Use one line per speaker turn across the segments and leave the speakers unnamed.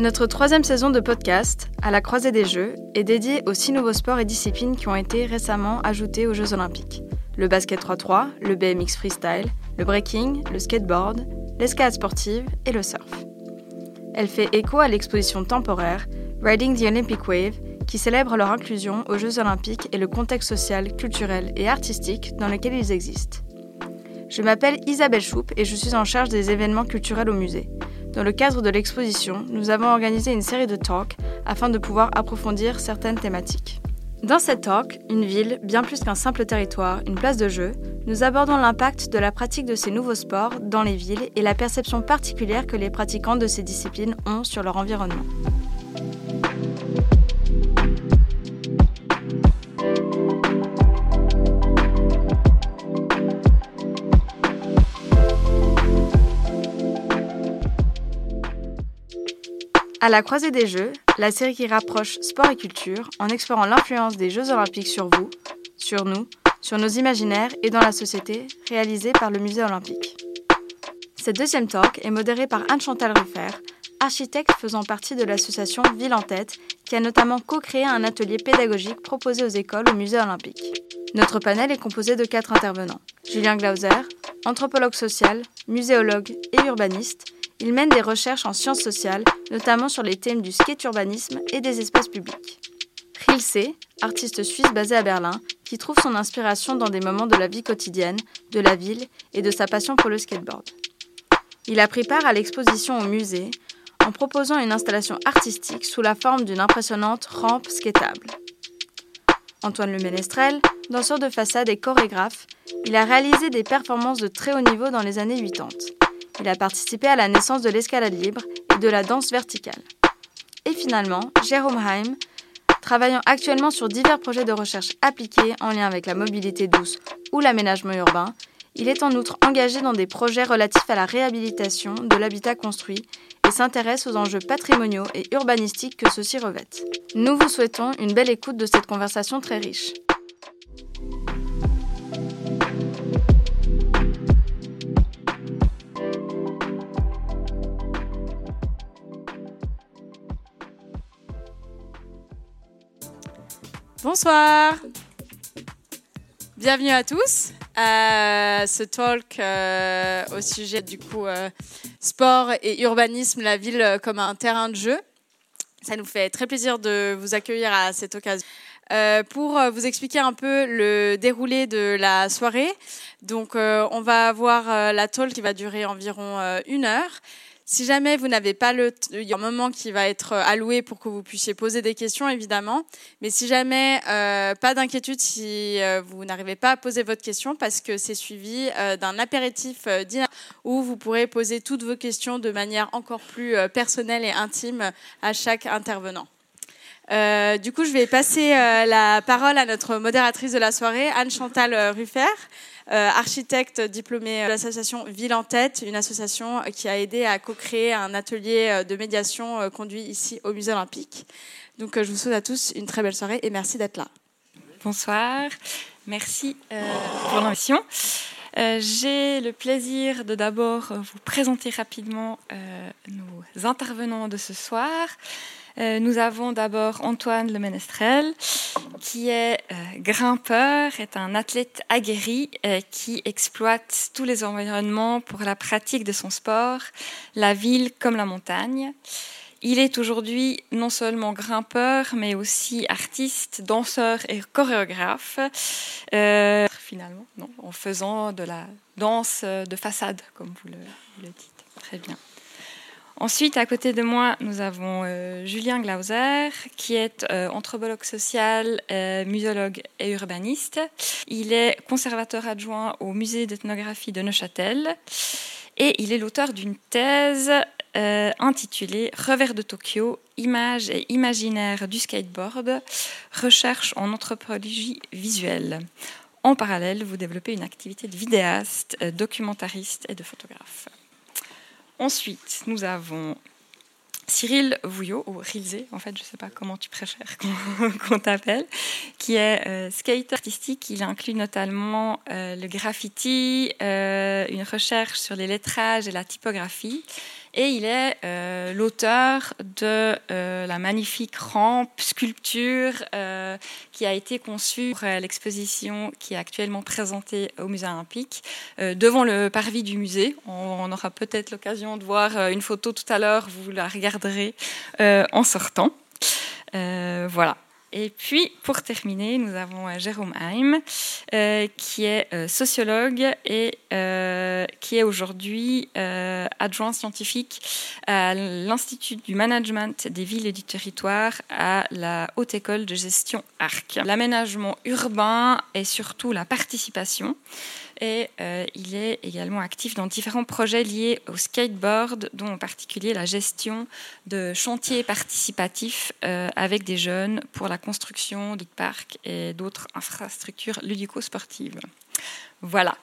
Notre troisième saison de podcast, À la croisée des Jeux, est dédiée aux six nouveaux sports et disciplines qui ont été récemment ajoutés aux Jeux Olympiques. Le basket 3-3, le BMX freestyle, le breaking, le skateboard, l'escalade sportive et le surf. Elle fait écho à l'exposition temporaire Riding the Olympic Wave, qui célèbre leur inclusion aux Jeux Olympiques et le contexte social, culturel et artistique dans lequel ils existent. Je m'appelle Isabelle Choup et je suis en charge des événements culturels au musée. Dans le cadre de l'exposition, nous avons organisé une série de talks afin de pouvoir approfondir certaines thématiques. Dans cette talk, une ville, bien plus qu'un simple territoire, une place de jeu, nous abordons l'impact de la pratique de ces nouveaux sports dans les villes et la perception particulière que les pratiquants de ces disciplines ont sur leur environnement. À la croisée des Jeux, la série qui rapproche sport et culture en explorant l'influence des Jeux olympiques sur vous, sur nous, sur nos imaginaires et dans la société, réalisée par le Musée olympique. Cette deuxième talk est modérée par Anne-Chantal Ruffer, architecte faisant partie de l'association Ville en tête, qui a notamment co-créé un atelier pédagogique proposé aux écoles au Musée olympique. Notre panel est composé de quatre intervenants. Julien Glauser, anthropologue social, muséologue et urbaniste, il mène des recherches en sciences sociales, notamment sur les thèmes du skate urbanisme et des espaces publics. Rilse, artiste suisse basé à Berlin, qui trouve son inspiration dans des moments de la vie quotidienne, de la ville et de sa passion pour le skateboard. Il a pris part à l'exposition au musée en proposant une installation artistique sous la forme d'une impressionnante rampe skatable. Antoine Le Ménestrel, danseur de façade et chorégraphe, il a réalisé des performances de très haut niveau dans les années 80. Il a participé à la naissance de l'escalade libre et de la danse verticale. Et finalement, Jérôme Heim, travaillant actuellement sur divers projets de recherche appliqués en lien avec la mobilité douce ou l'aménagement urbain, il est en outre engagé dans des projets relatifs à la réhabilitation de l'habitat construit et s'intéresse aux enjeux patrimoniaux et urbanistiques que ceux-ci revêtent. Nous vous souhaitons une belle écoute de cette conversation très riche. Bonsoir. Bienvenue à tous à ce talk euh, au sujet du coup euh, sport et urbanisme, la ville comme un terrain de jeu. Ça nous fait très plaisir de vous accueillir à cette occasion. Euh, pour vous expliquer un peu le déroulé de la soirée, donc on va avoir la talk qui va durer environ une heure. Si jamais vous n'avez pas le, il y a un moment qui va être euh, alloué pour que vous puissiez poser des questions, évidemment. Mais si jamais euh, pas d'inquiétude, si euh, vous n'arrivez pas à poser votre question, parce que c'est suivi d'un apéritif où vous pourrez poser toutes vos questions de manière encore plus personnelle et intime à chaque intervenant. du coup, je vais passer la parole à notre modératrice de la soirée, Anne-Chantal Ruffer. Euh, architecte diplômé de l'association Ville en tête, une association qui a aidé à co-créer un atelier euh, de médiation euh, conduit ici au Musée Olympique. Donc je vous souhaite à tous une très belle soirée et merci d'être là.
Bonsoir, merci pour l'invitation. J'ai le plaisir de d'abord vous présenter rapidement nos intervenants de ce soir. Euh, nous avons d'abord Antoine Le Menestrel, qui est euh, grimpeur, est un athlète aguerri euh, qui exploite tous les environnements pour la pratique de son sport, la ville comme la montagne. Il est aujourd'hui non seulement grimpeur, mais aussi artiste, danseur et chorégraphe, finalement, en faisant de la danse de façade, comme vous le dites. Très bien. Ensuite, à côté de moi, nous avons euh, Julien Glauser, qui est euh, anthropologue social, euh, muséologue et urbaniste. Il est conservateur adjoint au musée d'ethnographie de Neuchâtel et il est l'auteur d'une thèse intitulée Revers de Tokyo, images et imaginaire du skateboard, recherche en anthropologie visuelle. En parallèle, vous développez une activité de vidéaste, documentariste et de photographe. Ensuite, nous avons Cyril Vouillot, ou Rilzé, en fait, je ne sais pas comment tu préfères qu'on t'appelle, qui est euh, skater artistique. Il inclut notamment euh, le graffiti, euh, une recherche sur les lettrages et la typographie. Et il est euh, l'auteur de euh, la magnifique rampe sculpture euh, qui a été conçue pour l'exposition qui est actuellement présentée au Musée olympique devant le parvis du musée. On, aura peut-être l'occasion de voir une photo tout à l'heure, vous la regarderez en sortant. voilà. Et puis, pour terminer, nous avons euh, Jérôme Heim, euh, qui est euh, sociologue et qui est aujourd'hui adjoint scientifique à l'Institut du management des villes et du territoire à la Haute École de gestion ARC. L'aménagement urbain et surtout la participation et euh, il est également actif dans différents projets liés au skateboard, dont en particulier la gestion de chantiers participatifs euh, avec des jeunes pour la construction de parcs et d'autres infrastructures ludico-sportives. Voilà.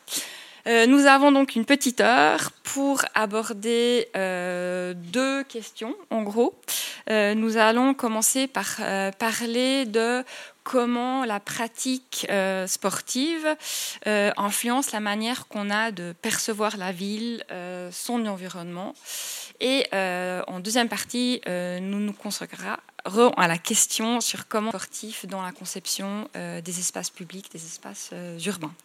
Euh, nous avons donc une petite heure pour aborder deux questions, en gros. nous allons commencer par parler de comment la pratique euh, sportive euh, influence la manière qu'on a de percevoir la ville, euh, son environnement. Et en deuxième partie, nous nous consacrerons à la question sur comment sportif dans la conception des espaces publics, des espaces urbains.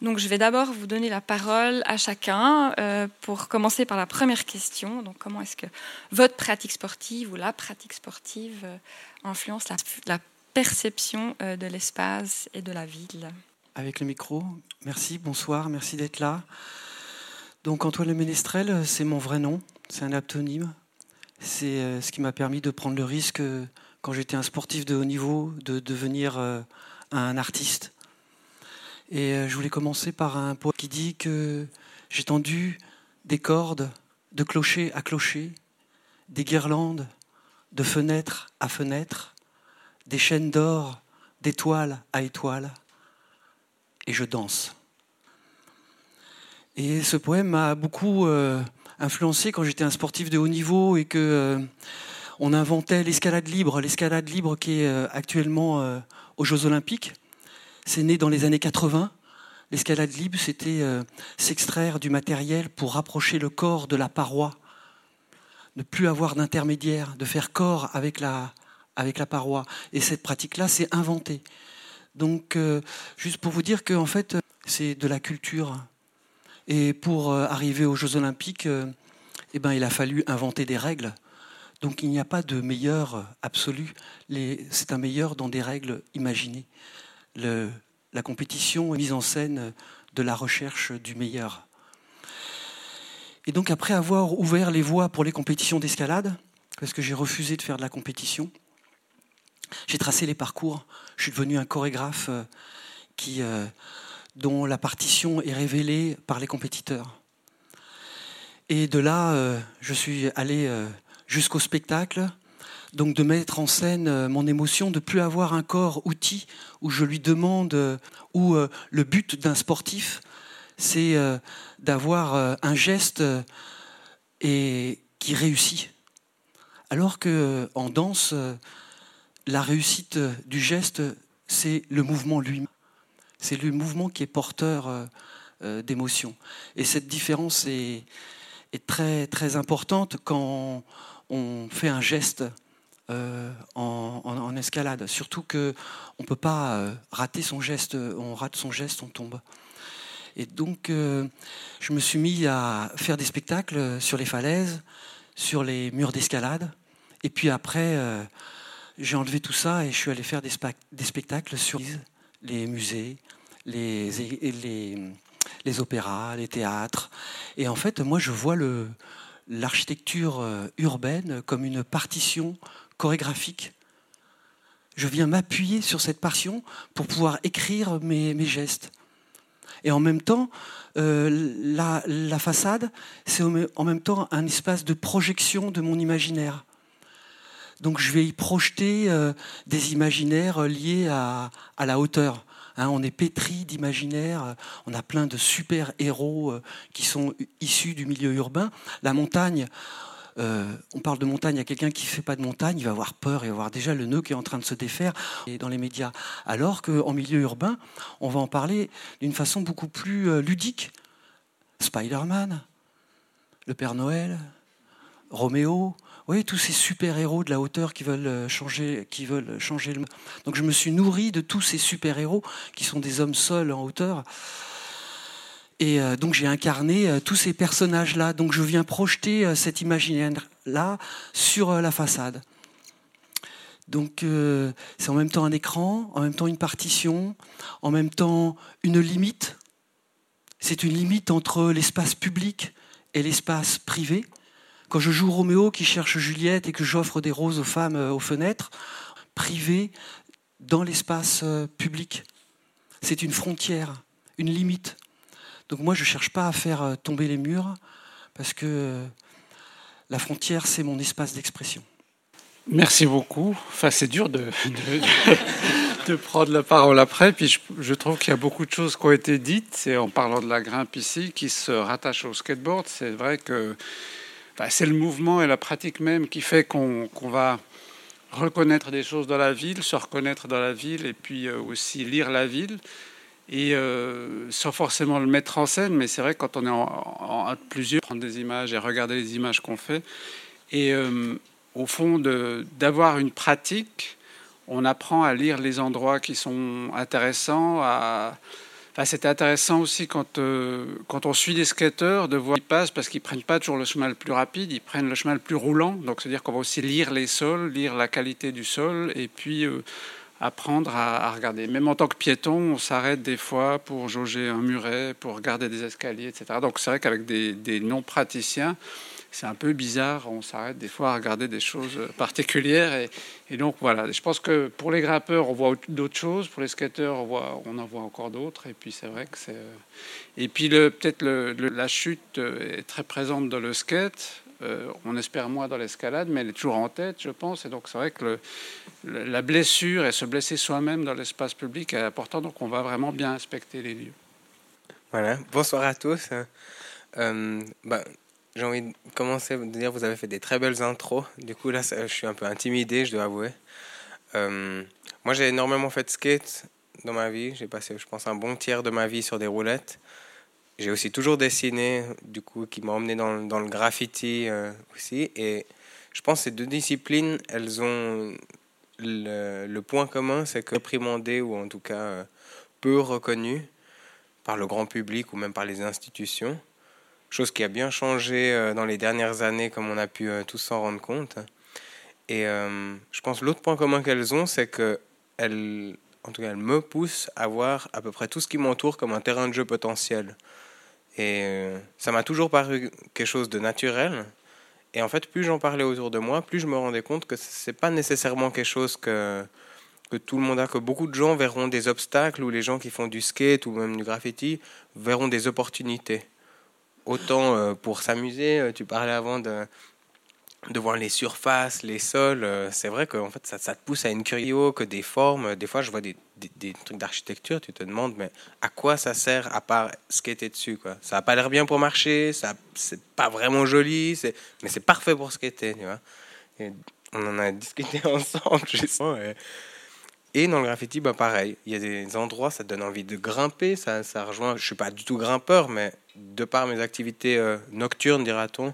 Donc, je vais d'abord vous donner la parole à chacun pour commencer par la première question. Donc, comment est-ce que votre pratique sportive ou la pratique sportive influence la, la perception euh, de l'espace et de la ville.
Avec le micro, merci, bonsoir, merci d'être là. Donc Antoine Le Ménestrel, c'est mon vrai nom, c'est un aptonyme. C'est euh, ce qui m'a permis de prendre le risque, euh, quand j'étais un sportif de haut niveau, de devenir un artiste. Et je voulais commencer par un poème qui dit que j'ai tendu des cordes de clocher à clocher, des guirlandes de fenêtre à fenêtre, des chaînes d'or, d'étoile à étoile, et je danse. Et ce poème m'a beaucoup euh, influencé quand j'étais un sportif de haut niveau et que euh, on inventait l'escalade libre, l'escalade libre qui est euh, actuellement aux Jeux Olympiques. C'est né dans les années 80. L'escalade libre, c'était s'extraire du matériel pour rapprocher le corps de la paroi, ne plus avoir d'intermédiaire, de faire corps avec la, avec la paroi. Et cette pratique-là s'est inventée. Donc, euh, juste pour vous dire que en fait, c'est de la culture. Et pour euh, arriver aux Jeux Olympiques, euh, eh ben, il a fallu inventer des règles. Donc, il n'y a pas de meilleur absolu. C'est un meilleur dans des règles imaginées. La compétition est mise en scène de la recherche du meilleur. Et donc, après avoir ouvert les voies pour les compétitions d'escalade, parce que j'ai refusé de faire de la compétition, j'ai tracé les parcours. Je suis devenu un chorégraphe euh, qui, euh, dont la partition est révélée par les compétiteurs. Et de là, euh, je suis allé jusqu'au spectacle, donc de mettre en scène mon émotion, de plus avoir un corps outil où je lui demande, où le but d'un sportif, c'est d'avoir un geste et qui réussit. Alors que en danse, la réussite du geste, c'est le mouvement lui-même. C'est le mouvement qui est porteur euh, euh, d'émotion. Et cette différence est, très, très importante quand on fait un geste euh, en, escalade. Surtout qu'on ne peut pas rater son geste. On rate son geste, on tombe. Et donc, je me suis mis à faire des spectacles sur les falaises, sur les murs d'escalade. Et puis après, j'ai enlevé tout ça et je suis allé faire des, spectacles sur les musées, les, opéras, les théâtres. Et en fait, moi, je vois l'architecture euh, urbaine comme une partition chorégraphique. Je viens m'appuyer sur cette partition pour pouvoir écrire mes, gestes. Et en même temps, euh, la, façade, c'est en même temps un espace de projection de mon imaginaire. Donc je vais y projeter euh, des imaginaires euh, liés à, la hauteur. Hein. on est pétri d'imaginaires, on a plein de super héros euh, qui sont issus du milieu urbain. La montagne, on parle de montagne à quelqu'un qui ne fait pas de montagne, il va avoir peur, il va avoir déjà le nœud qui est en train de se défaire dans les médias. Alors qu'en milieu urbain, on va en parler d'une façon beaucoup plus ludique. Spider-Man, le Père Noël, Roméo, oui, tous ces super-héros de la hauteur qui veulent euh, changer, qui veulent changer le. Donc je me suis nourri de tous ces super-héros qui sont des hommes seuls en hauteur. Et euh, donc j'ai incarné euh, tous ces personnages-là. Donc je viens projeter cet imaginaire-là sur la façade. Donc c'est en même temps un écran, en même temps une partition, en même temps une limite. C'est une limite entre l'espace public et l'espace privé. Quand je joue Roméo qui cherche Juliette et que j'offre des roses aux femmes euh, aux fenêtres, privé dans l'espace euh, public, c'est une frontière, une limite. Donc moi, je ne cherche pas à faire euh, tomber les murs parce que la frontière, c'est mon espace d'expression.
Merci beaucoup. Enfin, c'est dur de, de, prendre la parole après. Puis je, je trouve qu'il y a beaucoup de choses qui ont été dites. C'est en parlant de la grimpe ici qui se rattache au skateboard. C'est vrai que c'est le mouvement et la pratique même qui fait qu'on va reconnaître des choses dans la ville, se reconnaître dans la ville et puis euh, aussi lire la ville. Et euh, sans forcément le mettre en scène, mais c'est vrai quand on est en, plusieurs, prendre des images et regarder les images qu'on fait. Et euh, au fond, d'avoir une pratique, on apprend à lire les endroits qui sont intéressants, c'est intéressant aussi quand, euh, quand on suit des skateurs de voir qu'ils passent parce qu'ils prennent pas toujours le chemin le plus rapide, ils prennent le chemin le plus roulant. Donc c'est-à-dire qu'on va aussi lire les sols, lire la qualité du sol et puis euh, apprendre à, regarder. Même en tant que piéton, on s'arrête des fois pour jauger un muret, pour regarder des escaliers, etc. Donc c'est vrai qu'avec des, des non-praticiens, c'est un peu bizarre. On s'arrête des fois à regarder des choses particulières. Et, donc voilà, je pense que pour les grimpeurs, on voit d'autres choses. Pour les skateurs, on, en voit encore d'autres. Et puis c'est vrai que c'est. Euh, et puis peut-être la chute est très présente dans le skate. Euh, on espère moins dans l'escalade, mais elle est toujours en tête, je pense. Et donc c'est vrai que la blessure et se blesser soi-même dans l'espace public est important. Donc on va vraiment bien inspecter les lieux.
Voilà. Bonsoir à tous. Euh, bah, j'ai envie de commencer à dire vous avez fait des très belles intros. Du coup, là, je suis un peu intimidé, je dois avouer. Euh, moi, j'ai énormément fait de skate dans ma vie. J'ai passé, je pense, un bon tiers de ma vie sur des roulettes. J'ai aussi toujours dessiné, du coup, qui m'a emmené dans, le graffiti euh, aussi. Et je pense que ces deux disciplines, elles ont le, le point commun, c'est que réprimandées ou en tout cas euh, peu reconnues par le grand public ou même par les institutions chose qui a bien changé euh, dans les dernières années, comme on a pu euh, tous s'en rendre compte. Et euh, je pense l'autre point commun qu'elles ont, c'est que elles, en tout cas, me poussent à voir à peu près tout ce qui m'entoure comme un terrain de jeu potentiel. Et ça m'a toujours paru quelque chose de naturel. Et en fait, plus j'en parlais autour de moi, plus je me rendais compte que c'est pas nécessairement quelque chose que que tout le monde a, que beaucoup de gens verront des obstacles, ou les gens qui font du skate ou même du graffiti verront des opportunités autant euh, pour s'amuser. Euh, tu parlais avant de, de voir les surfaces, les sols. Euh, c'est vrai que en fait, ça, te pousse à une curiosité que des formes. Des fois, je vois des, trucs d'architecture, tu te demandes, mais à quoi ça sert à part skater dessus quoi? Ça n'a pas l'air bien pour marcher, ça c'est pas vraiment joli, mais c'est parfait pour skater. Tu vois? On en a discuté ensemble, justement. Et, et dans le graffiti, bah pareil, il y a des endroits, ça donne envie de grimper, ça, ça rejoint, je suis pas du tout grimpeur, mais de par mes activités euh, nocturnes, dira-t-on,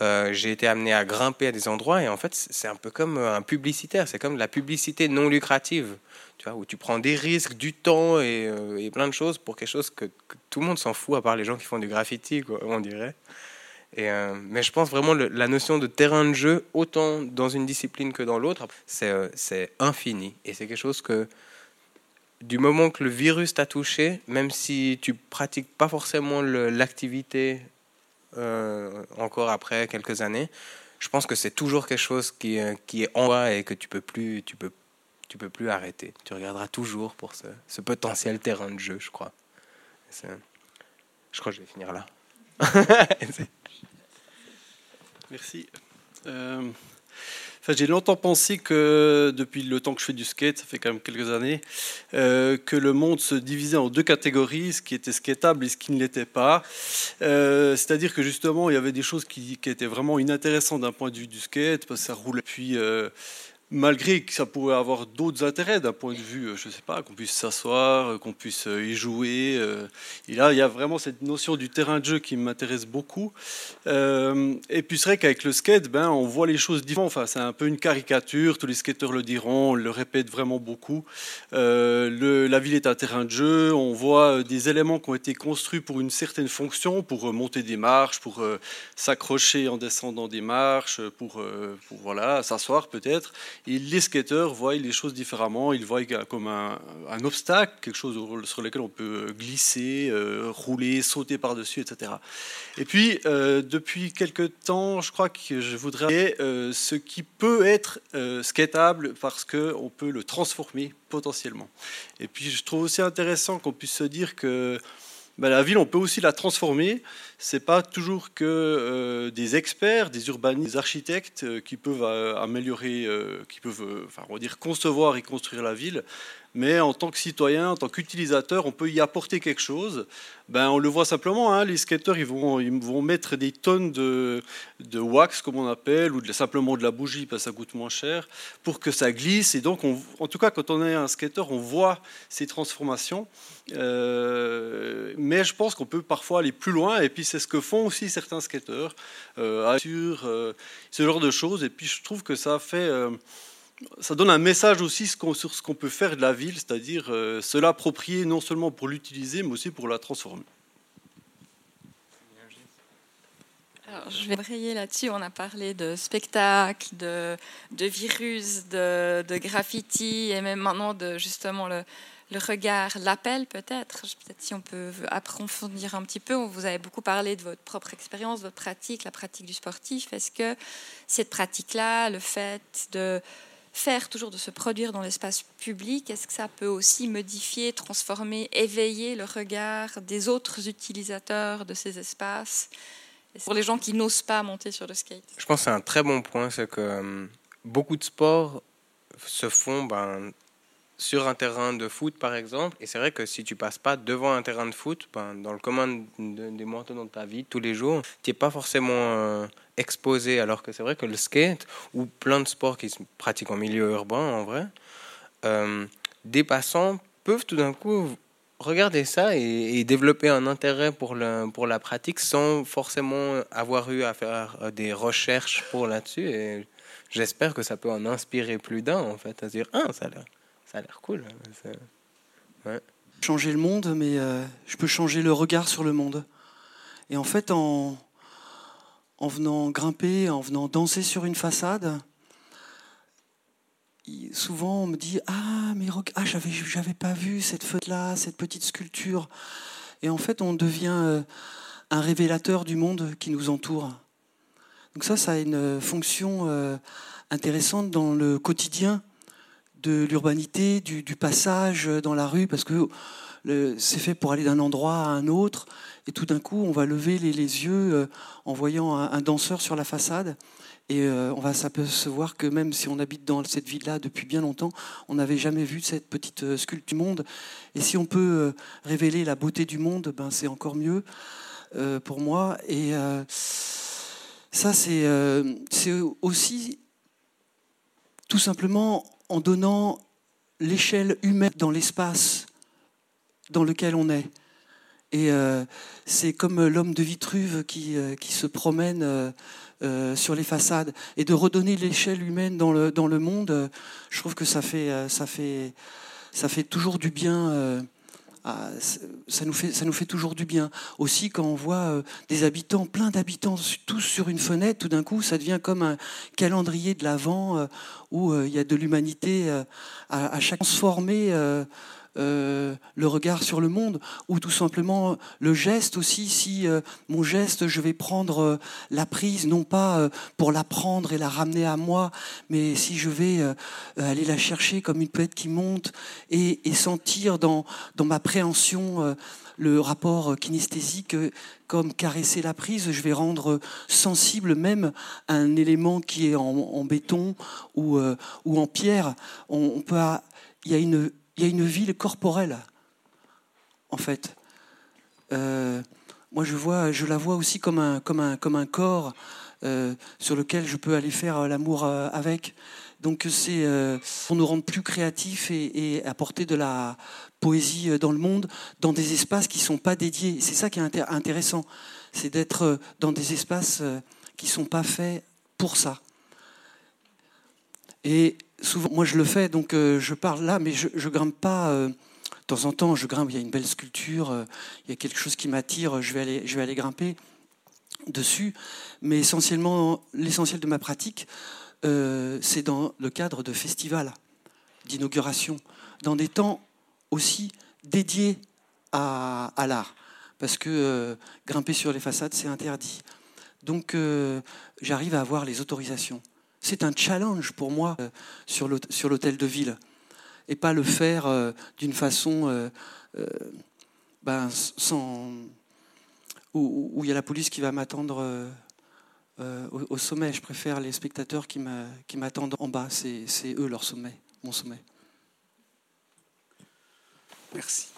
euh, j'ai été amené à grimper à des endroits et en fait c'est un peu comme euh, un publicitaire, c'est comme la publicité non lucrative, tu vois, où tu prends des risques, du temps et, plein de choses pour quelque chose que, tout le monde s'en fout à part les gens qui font du graffiti, on dirait. Euh, mais je pense vraiment que la notion de terrain de jeu, autant dans une discipline que dans l'autre, c'est euh, infini. Et c'est quelque chose que, du moment que le virus t'a touché, même si tu pratiques pas forcément l'activité euh, encore après quelques années, je pense que c'est toujours quelque chose qui, est en toi et que tu peux plus, tu peux, tu peux plus arrêter. Tu regarderas toujours pour ce potentiel terrain de jeu, je crois. Je crois que je vais finir là.
Merci. Euh, j'ai longtemps pensé que, depuis le temps que je fais du skate, ça fait quand même quelques années, euh, que le monde se divisait en deux catégories, ce qui était skatable et ce qui ne l'était pas. Euh, c'est-à-dire que justement, il y avait des choses qui, étaient vraiment inintéressantes d'un point de vue du skate, parce que ça roule. Puis malgré que ça pourrait avoir d'autres intérêts d'un point de vue, euh, je ne sais pas, qu'on puisse s'asseoir, euh, qu'on puisse euh, y jouer. Et là, il y a vraiment cette notion du terrain de jeu qui m'intéresse beaucoup. Et puis c'est vrai qu'avec le skate, ben, on voit les choses différentes. Enfin, c'est un peu une caricature, tous les skateurs le diront, on le répète vraiment beaucoup. La ville est un terrain de jeu, on voit des éléments qui ont été construits pour une certaine fonction, pour monter des marches, pour s'accrocher en descendant des marches, pour, pour voilà, s'asseoir peut-être. Et les skateurs voient les choses différemment. Ils voient comme un, obstacle, quelque chose sur lequel on peut glisser, euh, rouler, sauter par-dessus, etc. Et puis, euh, depuis quelques temps, je crois que je voudrais euh, ce qui peut être skatable parce qu'on peut le transformer potentiellement. Et puis, je trouve aussi intéressant qu'on puisse se dire que ben, la ville, on peut aussi la transformer. C'est pas toujours que euh, des experts, des urbanistes, des architectes euh, qui peuvent euh, améliorer, qui peuvent, enfin, concevoir et construire la ville mais en tant que citoyen, en tant qu'utilisateur, on peut y apporter quelque chose. Ben, on le voit simplement, hein, les skateurs ils vont, ils vont mettre des tonnes de, de wax, comme on appelle, ou simplement de la bougie, parce que ça coûte moins cher, pour que ça glisse. Et donc, en tout cas, quand on est un skateur, on voit ces transformations. Euh, mais je pense qu'on peut parfois aller plus loin, et puis c'est ce que font aussi certains skateurs, euh, sur euh, ce genre de choses. Et puis je trouve que ça fait ça donne un message aussi sur ce qu'on peut faire de la ville, c'est-à-dire euh, se l'approprier non seulement pour l'utiliser, mais aussi pour la transformer.
Alors, je vais rayer là-dessus. On a parlé de spectacle, de, de virus, de, de, graffiti, et même maintenant de justement le, le regard, l'appel peut-être. Peut-être si on peut approfondir un petit peu. Vous avez beaucoup parlé de votre propre expérience, votre pratique, la pratique du sportif. Est-ce que cette pratique-là, le fait de faire toujours de se produire dans l'espace public, est-ce que ça peut aussi modifier, transformer, éveiller le regard des autres utilisateurs de ces espaces? Pour les gens qui n'osent pas monter sur le skate?
Je pense que c'est un très bon point, c'est que euh, beaucoup de sports se font ben, sur un terrain de foot, par exemple. Et c'est vrai que si tu passes pas devant un terrain de foot, ben, dans le commun des mortaux dans ta vie, tous les jours, tu n'es pas forcément euh, exposé. Alors que c'est vrai que le skate, ou plein de sports qui se pratiquent en milieu urbain, en vrai, euh, des passants peuvent tout d'un coup regarder ça et, développer un intérêt pour, le, pour la pratique sans forcément avoir eu à faire des recherches pour là-dessus. Et j'espère que ça peut en inspirer plus d'un, en fait, à dire, ah, ça a l'air ça a l'air cool.
Ouais. Changer le monde, mais euh, je peux changer le regard sur le monde. Et en fait, en, en venant grimper, en venant danser sur une façade, souvent on me dit Ah, mais ah, j'avais, j'avais pas vu cette feuille-là, cette petite sculpture. Et en fait, on devient euh, un révélateur du monde qui nous entoure. Donc, ça, ça a une fonction euh, intéressante dans le quotidien de l'urbanité, du, passage dans la rue, parce que c'est fait pour aller d'un endroit à un autre, et tout d'un coup, on va lever les, yeux euh, en voyant un, danseur sur la façade, et euh, on va s'apercevoir que même si on habite dans cette ville-là depuis bien longtemps, on n'avait jamais vu cette petite euh, sculpture du monde. Et si on peut révéler la beauté du monde, ben c'est encore mieux pour moi. Et ça, c'est aussi tout simplement en donnant l'échelle humaine dans l'espace dans lequel on est. Et euh, c'est comme l'homme de Vitruve qui, euh, qui se promène euh, sur les façades. Et de redonner l'échelle humaine dans le, dans le monde, je trouve que ça fait, ça fait, ça fait toujours du bien ah, ça nous, fait, toujours du bien. Aussi, quand on voit euh, des habitants, plein d'habitants, tous sur une fenêtre, tout d'un coup, ça devient comme un calendrier de l'Avent euh, où euh, il y a de l'humanité à, à, chaque transformer euh, le regard sur le monde, ou tout simplement le geste aussi, si euh, mon geste, je vais prendre euh, la prise, non pas pour la prendre et la ramener à moi, mais si je vais aller la chercher comme une poète qui monte et, sentir dans, dans ma préhension le rapport kinesthésique comme caresser la prise, je vais rendre sensible même un élément qui est en, béton ou, ou en pierre. On, peut, il y a une il y a une ville corporelle, en fait. Euh, moi, je, la vois aussi comme un, corps sur lequel je peux aller faire l'amour avec. Donc c'est pour nous rendre plus créatifs et, apporter de la poésie dans le monde, dans des espaces qui ne sont pas dédiés. C'est ça qui est intéressant, c'est d'être dans des espaces qui ne sont pas faits pour ça. Et souvent, moi je le fais, donc je parle là, mais je ne grimpe pas de temps en temps, je grimpe, il y a une belle sculpture, euh, il y a quelque chose qui m'attire, je vais aller, grimper dessus. Mais essentiellement, l'essentiel de ma pratique, euh, c'est dans le cadre de festivals, d'inauguration, dans des temps aussi dédiés à, l'art. Parce que euh, grimper sur les façades, c'est interdit. Donc j'arrive à avoir les autorisations. C'est un challenge pour moi sur l'hôtel de ville et pas le faire euh, d'une façon euh, euh, ben, sans où, il y a la police qui va m'attendre au, sommet. Je préfère les spectateurs qui m'attendent en bas. C'est eux leur sommet, mon sommet.
Merci.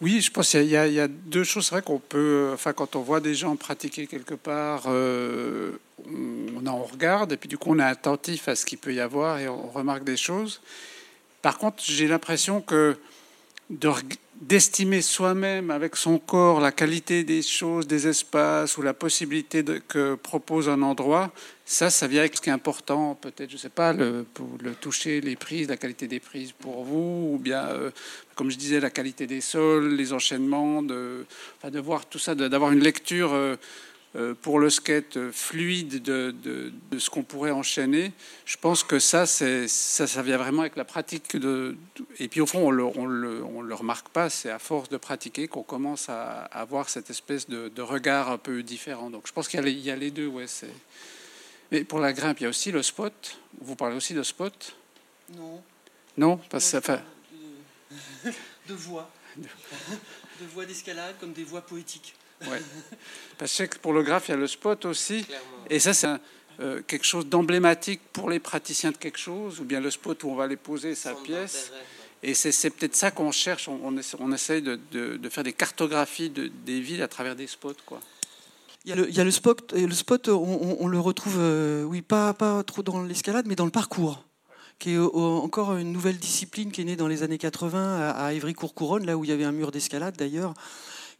Oui, je pense qu'il y, a deux choses. C'est vrai qu'on peut, enfin, quand on voit des gens pratiquer quelque part, on, en regarde et puis du coup on est attentif à ce qu'il peut y avoir et on remarque des choses. Par contre, j'ai l'impression que d'estimer soi-même avec son corps la qualité des choses, des espaces ou la possibilité que propose un endroit, ça, ça vient avec ce qui est important, peut-être, je ne sais pas, le, le toucher, les prises, la qualité des prises pour vous, ou bien, euh, comme je disais, la qualité des sols, les enchaînements, de, voir tout ça, d'avoir une lecture. Euh, pour le skate fluide de, de, ce qu'on pourrait enchaîner, je pense que ça, ça, ça vient vraiment avec la pratique. De, et puis au fond, on ne le, on le, on le, remarque pas, c'est à force de pratiquer qu'on commence à avoir cette espèce de, regard un peu différent. Donc je pense qu'il y, y, a les deux. Ouais, Mais pour la grimpe, il y a aussi le spot. Vous parlez aussi de spot?
Non.
Non, parce que ça
De, de voix. de voix d'escalade comme des voix poétiques.
Ouais. Parce que pour le graphe, il y a le spot aussi. Et ça, c'est euh, quelque chose d'emblématique pour les praticiens de quelque chose, ou bien le spot où on va aller poser sa pièce. Et c'est peut-être ça qu'on cherche. On, on, essaye de, de, faire des cartographies de, des villes à travers des spots. Quoi.
Il y, a le, il y a le spot, et le spot on, on le retrouve, euh, oui, pas, pas trop dans l'escalade, mais dans le parcours qui est encore une nouvelle discipline qui est née dans les années 80 à, à Évry-Courcouronne, là où il y avait un mur d'escalade d'ailleurs,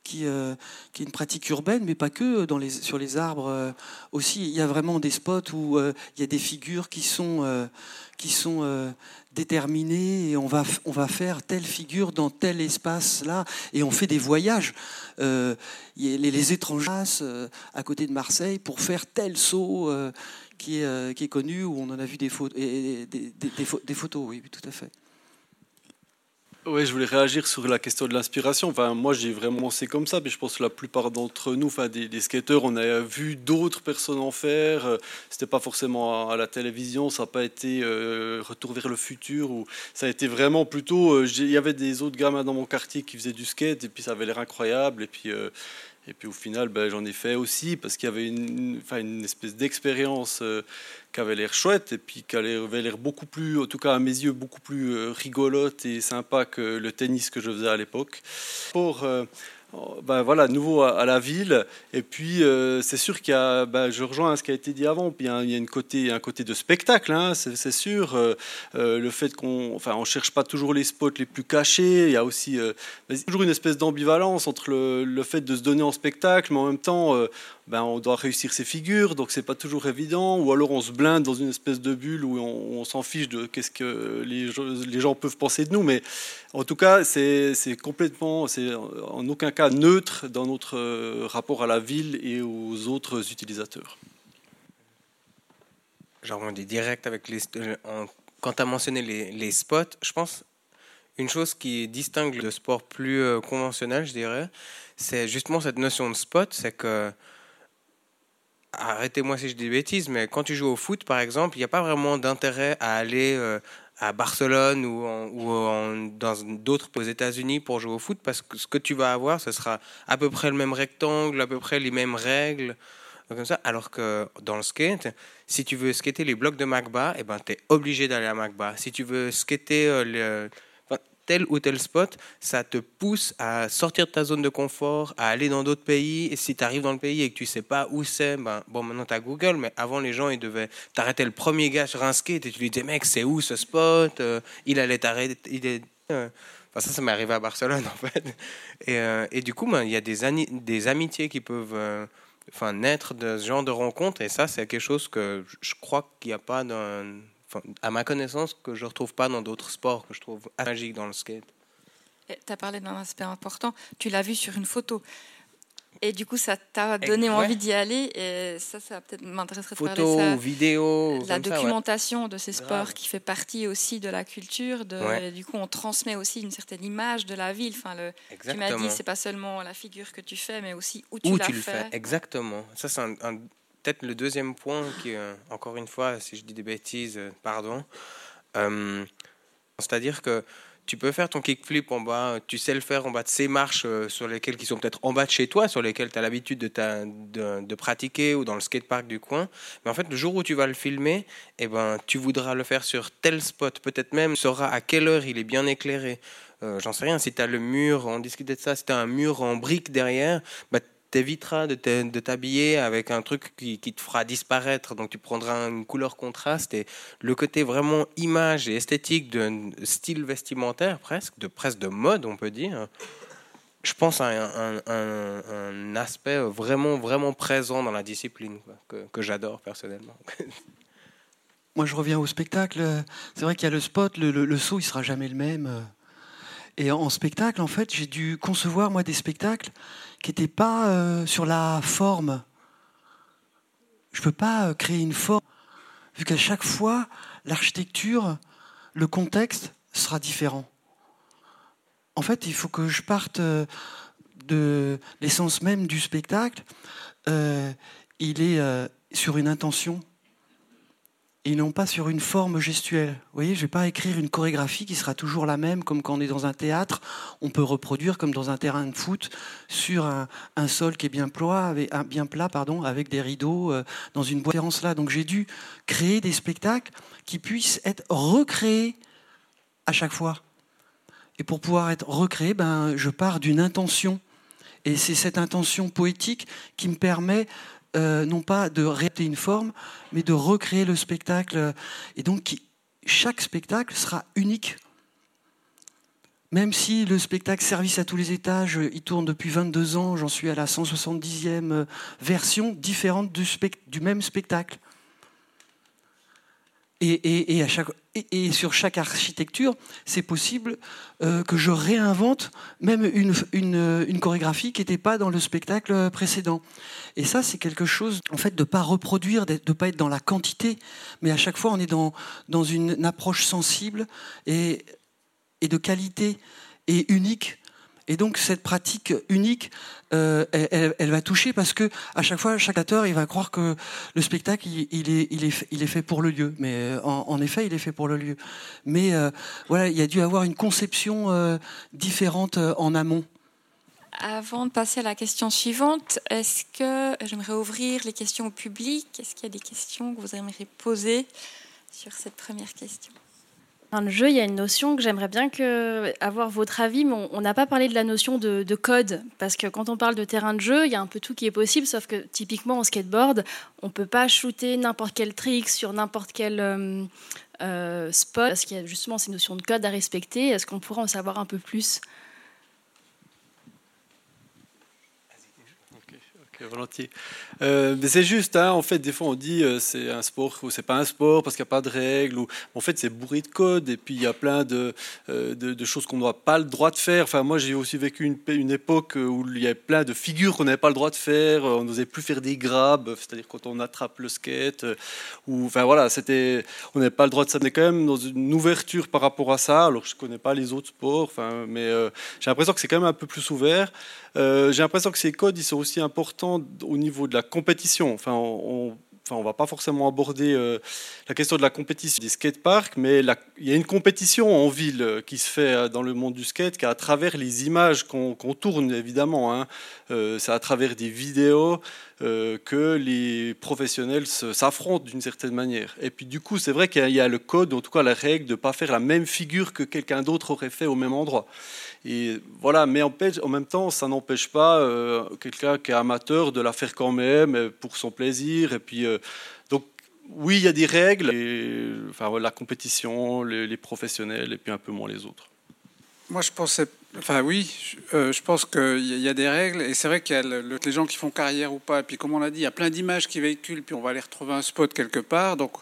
qui, euh, qui, est une pratique urbaine, mais pas que dans les, sur les arbres euh, aussi. Il y a vraiment des spots où euh, il y a des figures qui sont, qui sont déterminées et on va, on va faire telle figure dans tel espace-là et on fait des voyages. les, les étrangers à côté de Marseille pour faire tel saut qui, est, qui est connu où on en a vu des, photos, des photos, oui, tout à fait.
Oui, je voulais réagir sur la question de l'inspiration. Enfin, moi, j'ai vraiment commencé comme ça, mais je pense que la plupart d'entre nous, enfin, des, skateurs, on a vu d'autres personnes en faire. Euh, c'était pas forcément à, la télévision, ça n'a pas été euh, Retour vers le futur, ou ça a été vraiment plutôt. Euh, il y avait des autres gamins dans mon quartier qui faisaient du skate, et puis ça avait l'air incroyable, et puis. Et puis au final, ben, j'en ai fait aussi parce qu'il y avait une, espèce d'expérience qui avait l'air chouette et puis qui avait l'air beaucoup plus, en tout cas à mes yeux, beaucoup plus euh, rigolote et sympa que le tennis que je faisais à l'époque. Euh, ben voilà, nouveau à, la ville. Et puis, euh, c'est sûr qu'il y a, ben, je rejoins ce qui a été dit avant, puis il y a, une côté, un côté de spectacle, hein, c'est sûr. Euh, euh, le fait qu'on enfin, cherche pas toujours les spots les plus cachés. Il y a aussi ben, toujours une espèce d'ambivalence entre le, le, fait de se donner en spectacle, mais en même temps, ben, on doit réussir ses figures, donc c'est pas toujours évident. Ou alors on se blinde dans une espèce de bulle où on, s'en fiche de qu'est-ce que les, gens peuvent penser de nous. Mais en tout cas, c'est complètement, c'est en aucun cas neutre dans notre euh, rapport à la ville et aux autres utilisateurs.
Genre, on dit direct avec les. Quand tu as mentionné les, les, spots, je pense une chose qui distingue le sport plus euh, conventionnel, je dirais, c'est justement cette notion de spot. C'est que. Arrêtez-moi si je dis bêtises, mais quand tu joues au foot, par exemple, il n'y a pas vraiment d'intérêt à aller euh, à Barcelone ou, ou dans d'autres aux États-Unis pour jouer au foot parce que ce que tu vas avoir, ce sera à peu près le même rectangle, à peu près les mêmes règles, comme ça. Alors que dans le skate, si tu veux skater les blocs de Magba, eh ben, tu es obligé d'aller à Magba. Si tu veux skater, euh, le, tel ou tel spot, ça te pousse à sortir de ta zone de confort, à aller dans d'autres pays. Et si tu arrives dans le pays et que tu sais pas où c'est, ben, bon, maintenant tu as Google, mais avant les gens, ils devaient t'arrêter le premier gars sur un skate et tu lui disais, mec, c'est où ce spot? Euh, Il allait t'arrêter. Euh, Enfin, ça, ça m'est arrivé à Barcelone, en fait. Et, euh, du coup, ben, il y a des, des amitiés qui peuvent enfin, naître de ce genre de rencontres. Et ça, c'est quelque chose que je crois qu'il n'y a pas dans à ma connaissance, que je ne retrouve pas dans d'autres sports, que je trouve magique dans le skate.
Tu as parlé d'un aspect important, tu l'as vu sur une photo. Et du coup, ça t'a donné envie d'y aller. Et ça, ça peut-être m'intéresserait de
parler ça. vidéo,
la documentation de ces sports qui fait partie aussi de la culture. De, Du coup, on transmet aussi une certaine image de la ville. Enfin, le, tu m'as dit, c'est pas seulement la figure que tu fais, mais aussi où tu
où fait. Le fais. Exactement. Ça, c'est un peut-être le deuxième point, qui, euh, encore une fois, si je dis des bêtises, euh, pardon. Euh, c'est-à-dire que tu peux faire ton kickflip en bas, tu sais le faire en bas de ces marches sur lesquelles qui sont peut-être en bas de chez toi, sur lesquelles tu as l'habitude de, de, pratiquer ou dans le skatepark du coin. Mais en fait, le jour où tu vas le filmer, eh ben, tu voudras le faire sur tel spot. Peut-être même tu sauras à quelle heure il est bien éclairé. J'en sais rien, si tu as le mur, on discutait de ça, si tu as un mur en briques derrière, bah, t'éviteras de t'habiller avec un truc qui, te fera disparaître. Donc tu prendras une couleur contraste et le côté vraiment image et esthétique d'un style vestimentaire presque, de presque de mode on peut dire. Je pense à un, aspect vraiment vraiment présent dans la discipline que, j'adore personnellement.
Moi, je reviens au spectacle. C'est vrai qu'il y a le spot, le, le, saut, il sera jamais le même. Et en spectacle, en fait, j'ai dû concevoir moi des spectacles qui n'était pas euh, sur la forme. Je ne peux pas euh, créer une forme, vu qu'à chaque fois, l'architecture, le contexte sera différent. En fait, il faut que je parte euh, de l'essence même du spectacle. il est sur une intention et non pas sur une forme gestuelle. Vous voyez, je ne vais pas écrire une chorégraphie qui sera toujours la même, comme quand on est dans un théâtre, on peut reproduire comme dans un terrain de foot sur un, sol qui est bien plat, avec, bien plat avec des rideaux euh, dans une boîte. Donc j'ai dû créer des spectacles qui puissent être recréés à chaque fois. Et pour pouvoir être recréés, ben, je pars d'une intention. Et c'est cette intention poétique qui me permet euh, non pas de répéter une forme, mais de recréer le spectacle. Et donc, chaque spectacle sera unique. Même si le spectacle Service à tous les étages, il tourne depuis 22 ans, j'en suis à la 170e version différente du même spectacle. Et, sur chaque architecture, c'est possible euh, que je réinvente même une, chorégraphie qui n'était pas dans le spectacle précédent. Et ça, c'est quelque chose, en fait, de ne pas reproduire, de ne pas être dans la quantité, mais à chaque fois, on est dans, une approche sensible et de qualité et unique et donc cette pratique unique, euh, elle, va toucher parce que à chaque fois, chaque acteur, il va croire que le spectacle, il, est, il, est, il est, fait pour le lieu. Mais euh, en, effet, il est fait pour le lieu. Mais euh, voilà, il y a dû avoir une conception différente en amont.
Avant de passer à la question suivante, est-ce que j'aimerais ouvrir les questions au public? Est-ce qu'il y a des questions que vous aimeriez poser sur cette première question?
Dans le jeu, il y a une notion que j'aimerais bien avoir votre avis, mais on n'a pas parlé de la notion de, code, parce que quand on parle de terrain de jeu, il y a un peu tout qui est possible, sauf que typiquement en skateboard, on ne peut pas shooter n'importe quel trick sur n'importe quel euh, euh, spot, parce qu'il y a justement ces notions de code à respecter. Est-ce qu'on pourrait en savoir un peu plus?
Volontiers. Euh, mais c'est juste, hein, en fait, des fois on dit euh, c'est un sport ou c'est pas un sport parce qu'il n'y a pas de règles. Ou... En fait, c'est bourré de code et puis il y a plein de, euh, de, choses qu'on n'a pas le droit de faire. Enfin, moi, j'ai aussi vécu une, une, époque où il y avait plein de figures qu'on n'avait pas le droit de faire. On n'osait plus faire des grabs, c'est-à-dire quand on attrape le skate. ou, enfin, voilà, c'était, on n'avait pas le droit de ça. On quand même dans une ouverture par rapport à ça. Alors, je connais pas les autres sports, enfin, mais j'ai l'impression que c'est quand même un peu plus ouvert. j'ai l'impression que ces codes, ils sont aussi importants au niveau de la compétition. Enfin, on, enfin, on va pas forcément aborder euh, la question de la compétition des skateparks, mais il y a une compétition en ville euh, qui se fait euh, dans le monde du skate, qui à travers les images qu'on tourne évidemment. Hein, c'est à travers des vidéos, euh, que les professionnels s'affrontent d'une certaine manière. Et puis du coup, c'est vrai qu'il y a le code, en tout cas la règle, de ne pas faire la même figure que quelqu'un d'autre aurait fait au même endroit. Et voilà, mais en, même temps, ça n'empêche pas euh, quelqu'un qui est amateur de la faire quand même euh, pour son plaisir. Et puis, donc, oui, il y a des règles, enfin, la compétition, les, les professionnels, et puis un peu moins les autres.
Moi, je pensais Enfin oui, euh, je pense qu'il y a des règles et c'est vrai qu'il y a les gens qui font carrière ou pas. Et puis comme on l'a dit, il y a plein d'images qui véhiculent, puis on va aller retrouver un spot quelque part. Donc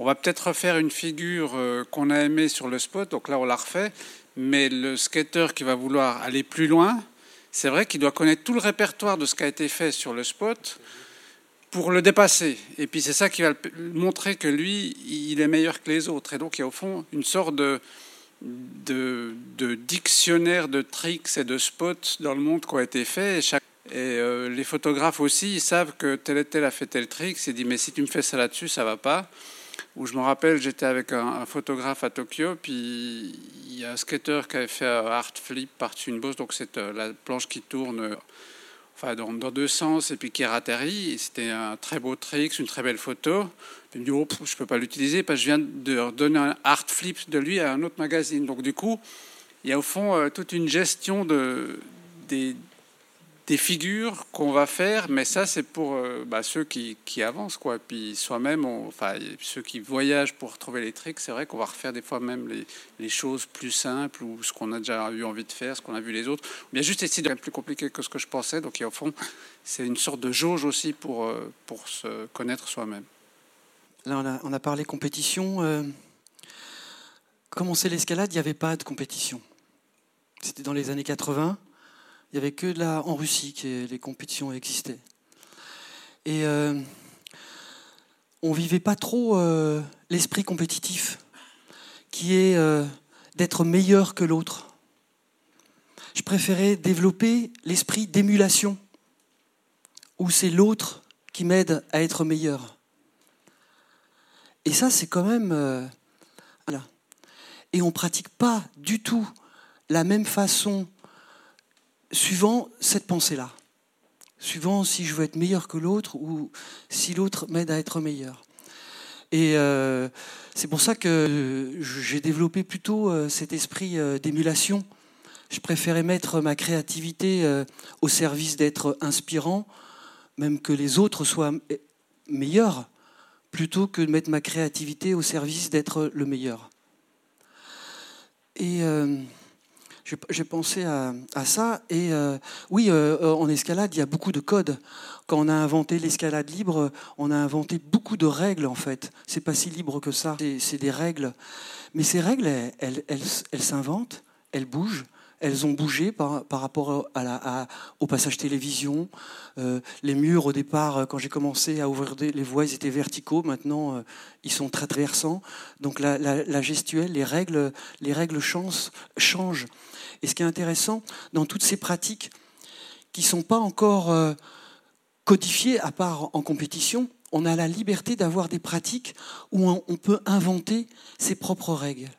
on va peut-être refaire une figure euh, qu'on a aimée sur le spot. Donc là, on l'a refait. Mais le skater qui va vouloir aller plus loin, c'est vrai qu'il doit connaître tout le répertoire de ce qui a été fait sur le spot pour le dépasser. Et puis c'est ça qui va montrer que lui, il est meilleur que les autres. Et donc il y a au fond une sorte de de, de dictionnaires de tricks et de spots dans le monde qui ont été faits. Et, euh, les photographes aussi, ils savent que tel et tel a fait tel trick. C'est dit, mais si tu me fais ça là-dessus, ça va pas. Ou je me rappelle, j'étais avec un, photographe à Tokyo, puis il y a un skater qui avait fait un art flip par-dessus une bosse, donc c'est euh, la planche qui tourne enfin, dans, deux sens et puis atterrit. C'était un très beau trick, une très belle photo. Il me dit, oh, je ne peux pas l'utiliser parce que je viens de donner un art flip de lui à un autre magazine. Donc du coup, il y a au fond euh, toute une gestion de, des, des figures qu'on va faire, mais ça c'est pour euh, bah, ceux qui, avancent quoi. Puis soi-même, enfin ceux qui voyagent pour trouver les tricks, c'est vrai qu'on va refaire des fois même les, choses plus simples ou ce qu'on a déjà eu envie de faire, ce qu'on a vu les autres. Ou bien juste essayer de plus compliqué que ce que je pensais. Donc au fond, c'est une sorte de jauge aussi pour euh, pour se connaître soi-même.
Là, on a, on a parlé compétition. Euh, commencer l'escalade, il n'y avait pas de compétition. C'était dans les années 80 il n'y avait que là en Russie que les compétitions existaient. Et euh, on vivait pas trop euh, l'esprit compétitif, qui est euh, d'être meilleur que l'autre. Je préférais développer l'esprit d'émulation, où c'est l'autre qui m'aide à être meilleur. Et ça, c'est quand même... voilà. Et on ne pratique pas du tout la même façon suivant cette pensée-là, suivant si je veux être meilleur que l'autre ou si l'autre m'aide à être meilleur. Et euh, c'est pour ça que j'ai développé plutôt euh, cet esprit euh, d'émulation. Je préférais mettre ma créativité au service d'être inspirant, même que les autres soient meilleurs, plutôt que de mettre ma créativité au service d'être le meilleur. Et j'ai pensé à, ça. Et euh, oui, euh, euh, en escalade, il y a beaucoup de codes. Quand on a inventé l'escalade libre, on a inventé beaucoup de règles, en fait. C'est pas si libre que ça. C'est des règles. Mais ces règles, elles, elles, s'inventent, elles bougent. Elles ont bougé par, par rapport au passage télévision. les murs, au départ, quand j'ai commencé à ouvrir les voies, ils étaient verticaux. Maintenant, ils sont très versants. Donc la, gestuelle, les règles, les règles changent. Et ce qui est intéressant dans toutes ces pratiques qui ne sont pas encore euh, codifiées, à part en compétition, on a la liberté d'avoir des pratiques où on peut inventer ses propres règles.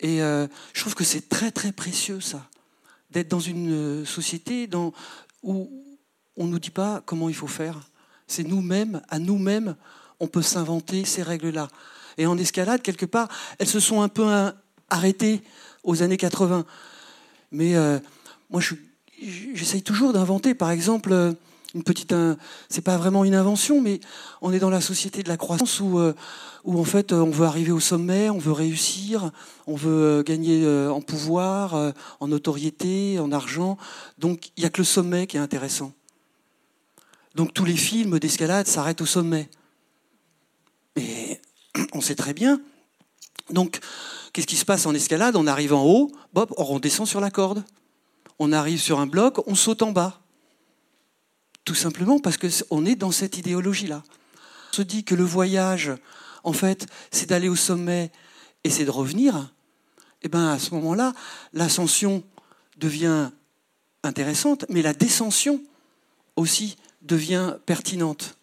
Et euh, je trouve que c'est très très précieux ça, d'être dans une euh, société où on ne nous dit pas comment il faut faire. C'est nous-mêmes, à nous-mêmes, on peut s'inventer ces règles-là. Et en escalade, quelque part, elles se sont un peu arrêtées aux années 80. Mais euh, moi, j'essaye toujours d'inventer, par exemple, euh, une petite. c'est pas vraiment une invention, mais on est dans la société de la croissance où, euh, où en fait, on veut arriver au sommet, on veut réussir, on veut gagner en pouvoir, en notoriété, en argent. Donc, il n'y a que le sommet qui est intéressant. Donc, tous les films d'escalade s'arrêtent au sommet. Mais on sait très bien. Donc, Qu'est-ce qui se passe en escalade? On arrive en haut, Bob, on descend sur la corde. On arrive sur un bloc, on saute en bas. Tout simplement parce qu'on est dans cette idéologie-là. On se dit que le voyage, en fait, c'est d'aller au sommet et c'est de revenir. Et eh bien à ce moment-là, l'ascension devient intéressante, mais la descension aussi devient pertinente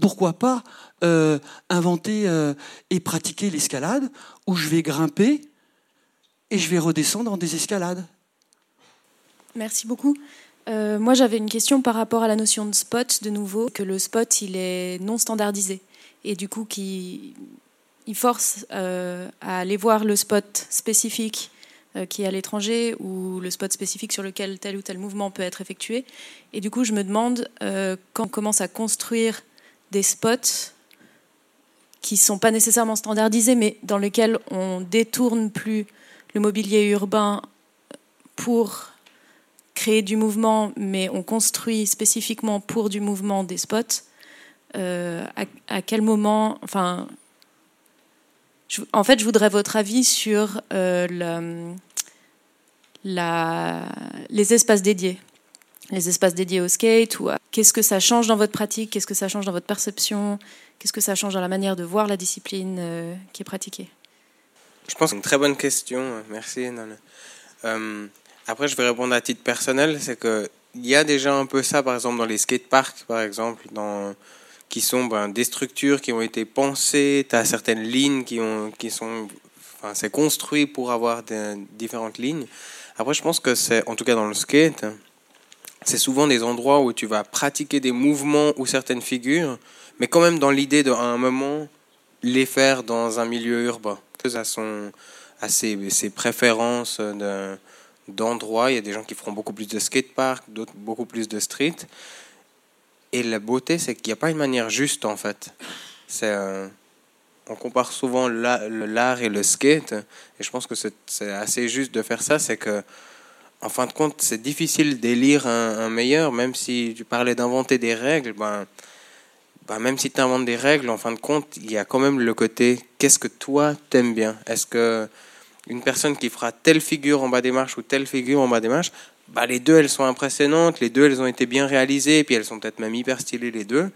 pourquoi pas euh, inventer euh, et pratiquer l'escalade où je vais grimper et je vais redescendre en des escalades.
Merci beaucoup.
Euh, moi, j'avais une question par rapport à la notion de spot, de nouveau, que le spot, il est non standardisé. Et du coup, qui, il force à aller voir le spot spécifique qui est à l'étranger ou le spot spécifique sur lequel tel ou tel mouvement peut être effectué. Et du coup, je me demande, quand on commence à construire des spots qui ne sont pas nécessairement standardisés, mais dans lesquels on détourne plus le mobilier urbain pour créer du mouvement, mais on construit spécifiquement pour du mouvement des spots, euh, à, quel moment, enfin, en fait, je voudrais votre avis sur euh, les espaces dédiés, les espaces dédiés au skate, ou qu'est-ce que ça change dans votre pratique, qu'est-ce que ça change dans votre perception, qu'est-ce que ça change dans la manière de voir la discipline euh, qui est pratiquée?
Je pense que c'est une très bonne question, merci. Euh, après, je vais répondre à titre personnel, c'est que il y a déjà un peu ça, par exemple, dans les skateparks, par exemple, dans, qui sont ben, des structures qui ont été pensées, tu as certaines lignes qui, ont, qui sont... Enfin, c'est construit pour avoir des, différentes lignes. Après, je pense que c'est, en tout cas dans le skate, c'est souvent des endroits où tu vas pratiquer des mouvements ou certaines figures, mais quand même dans l'idée de, à un moment, les faire dans un milieu urbain. Ça son, à ses, ses préférences de d'endroits. Il y a des gens qui feront beaucoup plus de skatepark, d'autres beaucoup plus de street. Et la beauté, c'est qu'il n'y a pas une manière juste en fait. C'est, euh, on compare souvent l'art et le skate, et je pense que c'est assez juste de faire ça. C'est que, en fin de compte, c'est difficile d'élire un, meilleur, même si tu parlais d'inventer des règles. Ben, ben même si tu inventes des règles, en fin de compte, il y a quand même le côté qu'est-ce que toi t'aimes bien? Est-ce que une personne qui fera telle figure en bas des marches ou telle figure en bas des marches, bah, les deux, elles sont impressionnantes, les deux, elles ont été bien réalisées, et puis elles sont peut-être même hyper stylées les deux.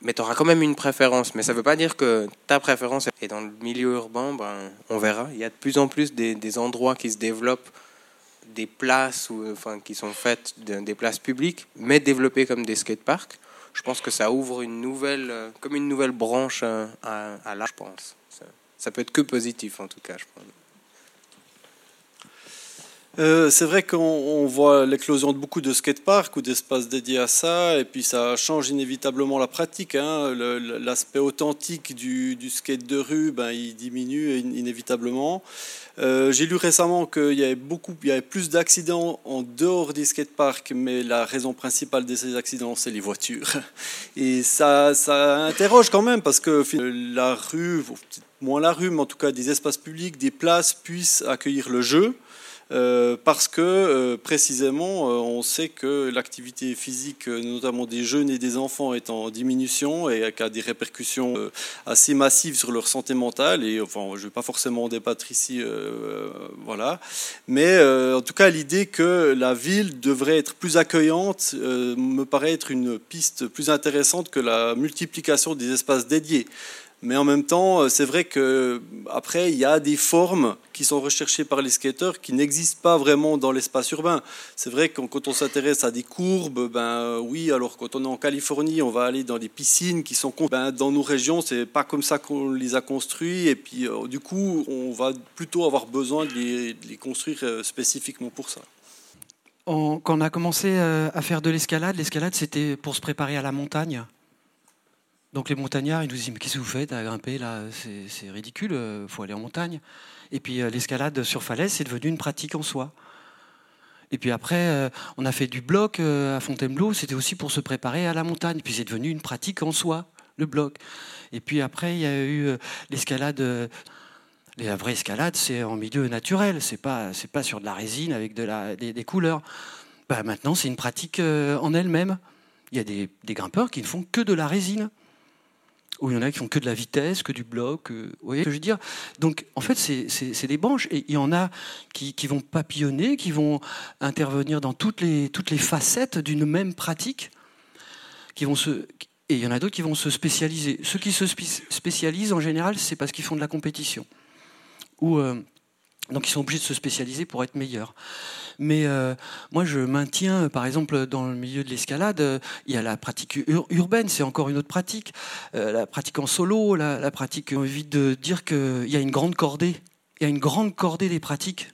Mais tu auras quand même une préférence. Mais ça ne veut pas dire que ta préférence est dans le milieu urbain, ben, on verra. Il y a de plus en plus des, endroits qui se développent, des places ou, enfin, qui sont faites, des places publiques, mais développées comme des skateparks. Je pense que ça ouvre une nouvelle, euh, comme une nouvelle branche euh, à, à je pense. Ça, peut être que positif en tout cas, je pense.
Euh, c'est vrai qu'on voit l'éclosion de beaucoup de skateparks ou d'espaces dédiés à ça, et puis ça change inévitablement la pratique. Hein. L'aspect authentique du, skate de rue, ben, il diminue inévitablement. Euh, j'ai lu récemment qu'il y avait beaucoup, il y avait plus d'accidents en dehors des skateparks, mais la raison principale de ces accidents, c'est les voitures. Et ça, ça interroge quand même parce que la rue, moins la rue, mais en tout cas des espaces publics, des places puissent accueillir le jeu. Euh, parce que euh, précisément, euh, on sait que l'activité physique, notamment des jeunes et des enfants, est en diminution et a des répercussions assez massives sur leur santé mentale. Et enfin, je ne vais pas forcément en débattre ici, voilà. Mais en tout cas, l'idée que la ville devrait être plus accueillante me paraît être une piste plus intéressante que la multiplication des espaces dédiés. Mais en même temps, euh, c'est vrai que après, il y a des formes qui sont recherchées par les skateurs qui n'existent pas vraiment dans l'espace urbain. C'est vrai que quand on s'intéresse à des courbes, ben euh, oui. Alors quand on est en Californie, on va aller dans des piscines qui sont ben, dans nos régions, c'est pas comme ça qu'on les a construits. Et puis euh, du coup, on va plutôt avoir besoin de les, de les construire spécifiquement pour ça.
quand on a commencé à faire de l'escalade, l'escalade c'était pour se préparer à la montagne. Donc les montagnards, ils nous disent, mais qu'est-ce que vous faites à grimper là? C'est ridicule, il euh, faut aller en montagne. Et puis euh, l'escalade sur falaise, c'est devenu une pratique en soi. Et puis après, euh, on a fait du bloc à Fontainebleau, c'était aussi pour se préparer à la montagne. Puis c'est devenu une pratique en soi, le bloc. Et puis après, il y a eu l'escalade. La vraie escalade, c'est en milieu naturel, c'est pas, pas sur de la résine avec de la, des, couleurs. Bah, maintenant, c'est une pratique en elle-même. Il y a des grimpeurs qui ne font que de la résine où il y en a qui font que de la vitesse, que du bloc. vous voyez ce que je veux dire? Donc, en fait, c'est des branches. Et il y en a qui, vont papillonner, qui vont intervenir dans toutes les, toutes les facettes d'une même pratique. Qui vont se, et il y en a d'autres qui vont se spécialiser. Ceux qui se spécialisent, en général, c'est parce qu'ils font de la compétition. Ou, euh, donc, ils sont obligés de se spécialiser pour être meilleurs. Mais euh, moi, je maintiens, par exemple, dans le milieu de l'escalade, euh, il y a la pratique urbaine, c'est encore une autre pratique. Euh, la pratique en solo, la, pratique, on évite de dire qu'il y a une grande cordée. Il y a une grande cordée des pratiques.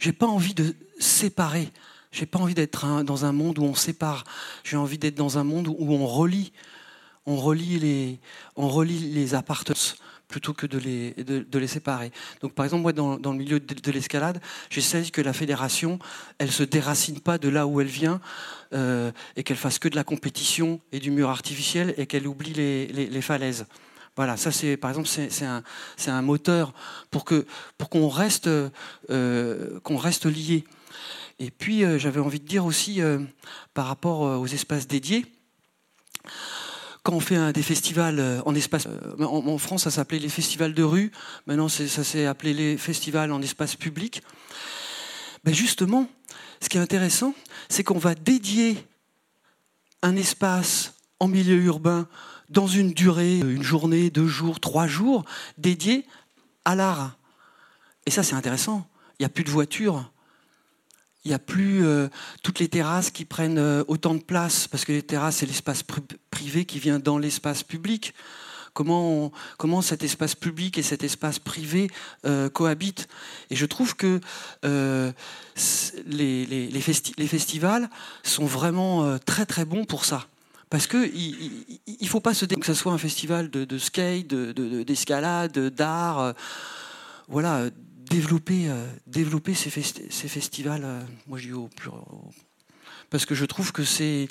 J'ai pas envie de séparer J'ai pas envie d'être dans un monde où on sépare. J'ai envie d'être dans un monde où on relie, on relie les, on relie les appartenances plutôt que de les, de, les séparer. Donc par exemple, moi, dans, le milieu de, l'escalade, j'essaie que la fédération, elle se déracine pas de là où elle vient euh, et qu'elle fasse que de la compétition et du mur artificiel et qu'elle oublie les, falaises. Voilà, ça c'est par exemple c'est un, un, moteur pour que pour qu'on reste euh, qu'on reste lié. Et puis euh, j'avais envie de dire aussi par rapport aux espaces dédiés quand on fait des festivals euh, en espace, euh, en, France, ça s'appelait les festivals de rue. Maintenant, ça s'est appelé les festivals en espace public. Mais justement, ce qui est intéressant, c'est qu'on va dédier un espace en milieu urbain dans une durée, une journée, deux jours, trois jours, dédié à l'art. Et ça, c'est intéressant. Il n'y a plus de voitures. Il n'y a plus euh, toutes les terrasses qui prennent euh, autant de place, parce que les terrasses, c'est l'espace privé qui vient dans l'espace public. Comment, comment cet espace public et cet espace privé euh, cohabitent? Et je trouve que les, les, festivals sont vraiment très très bons pour ça. Parce qu'il ne faut pas se dire que ce soit un festival de, de skate, d'escalade, de, d'art. voilà, développer, euh, développer ces, ces festivals, euh, moi je dis au plus, parce que je trouve que c'est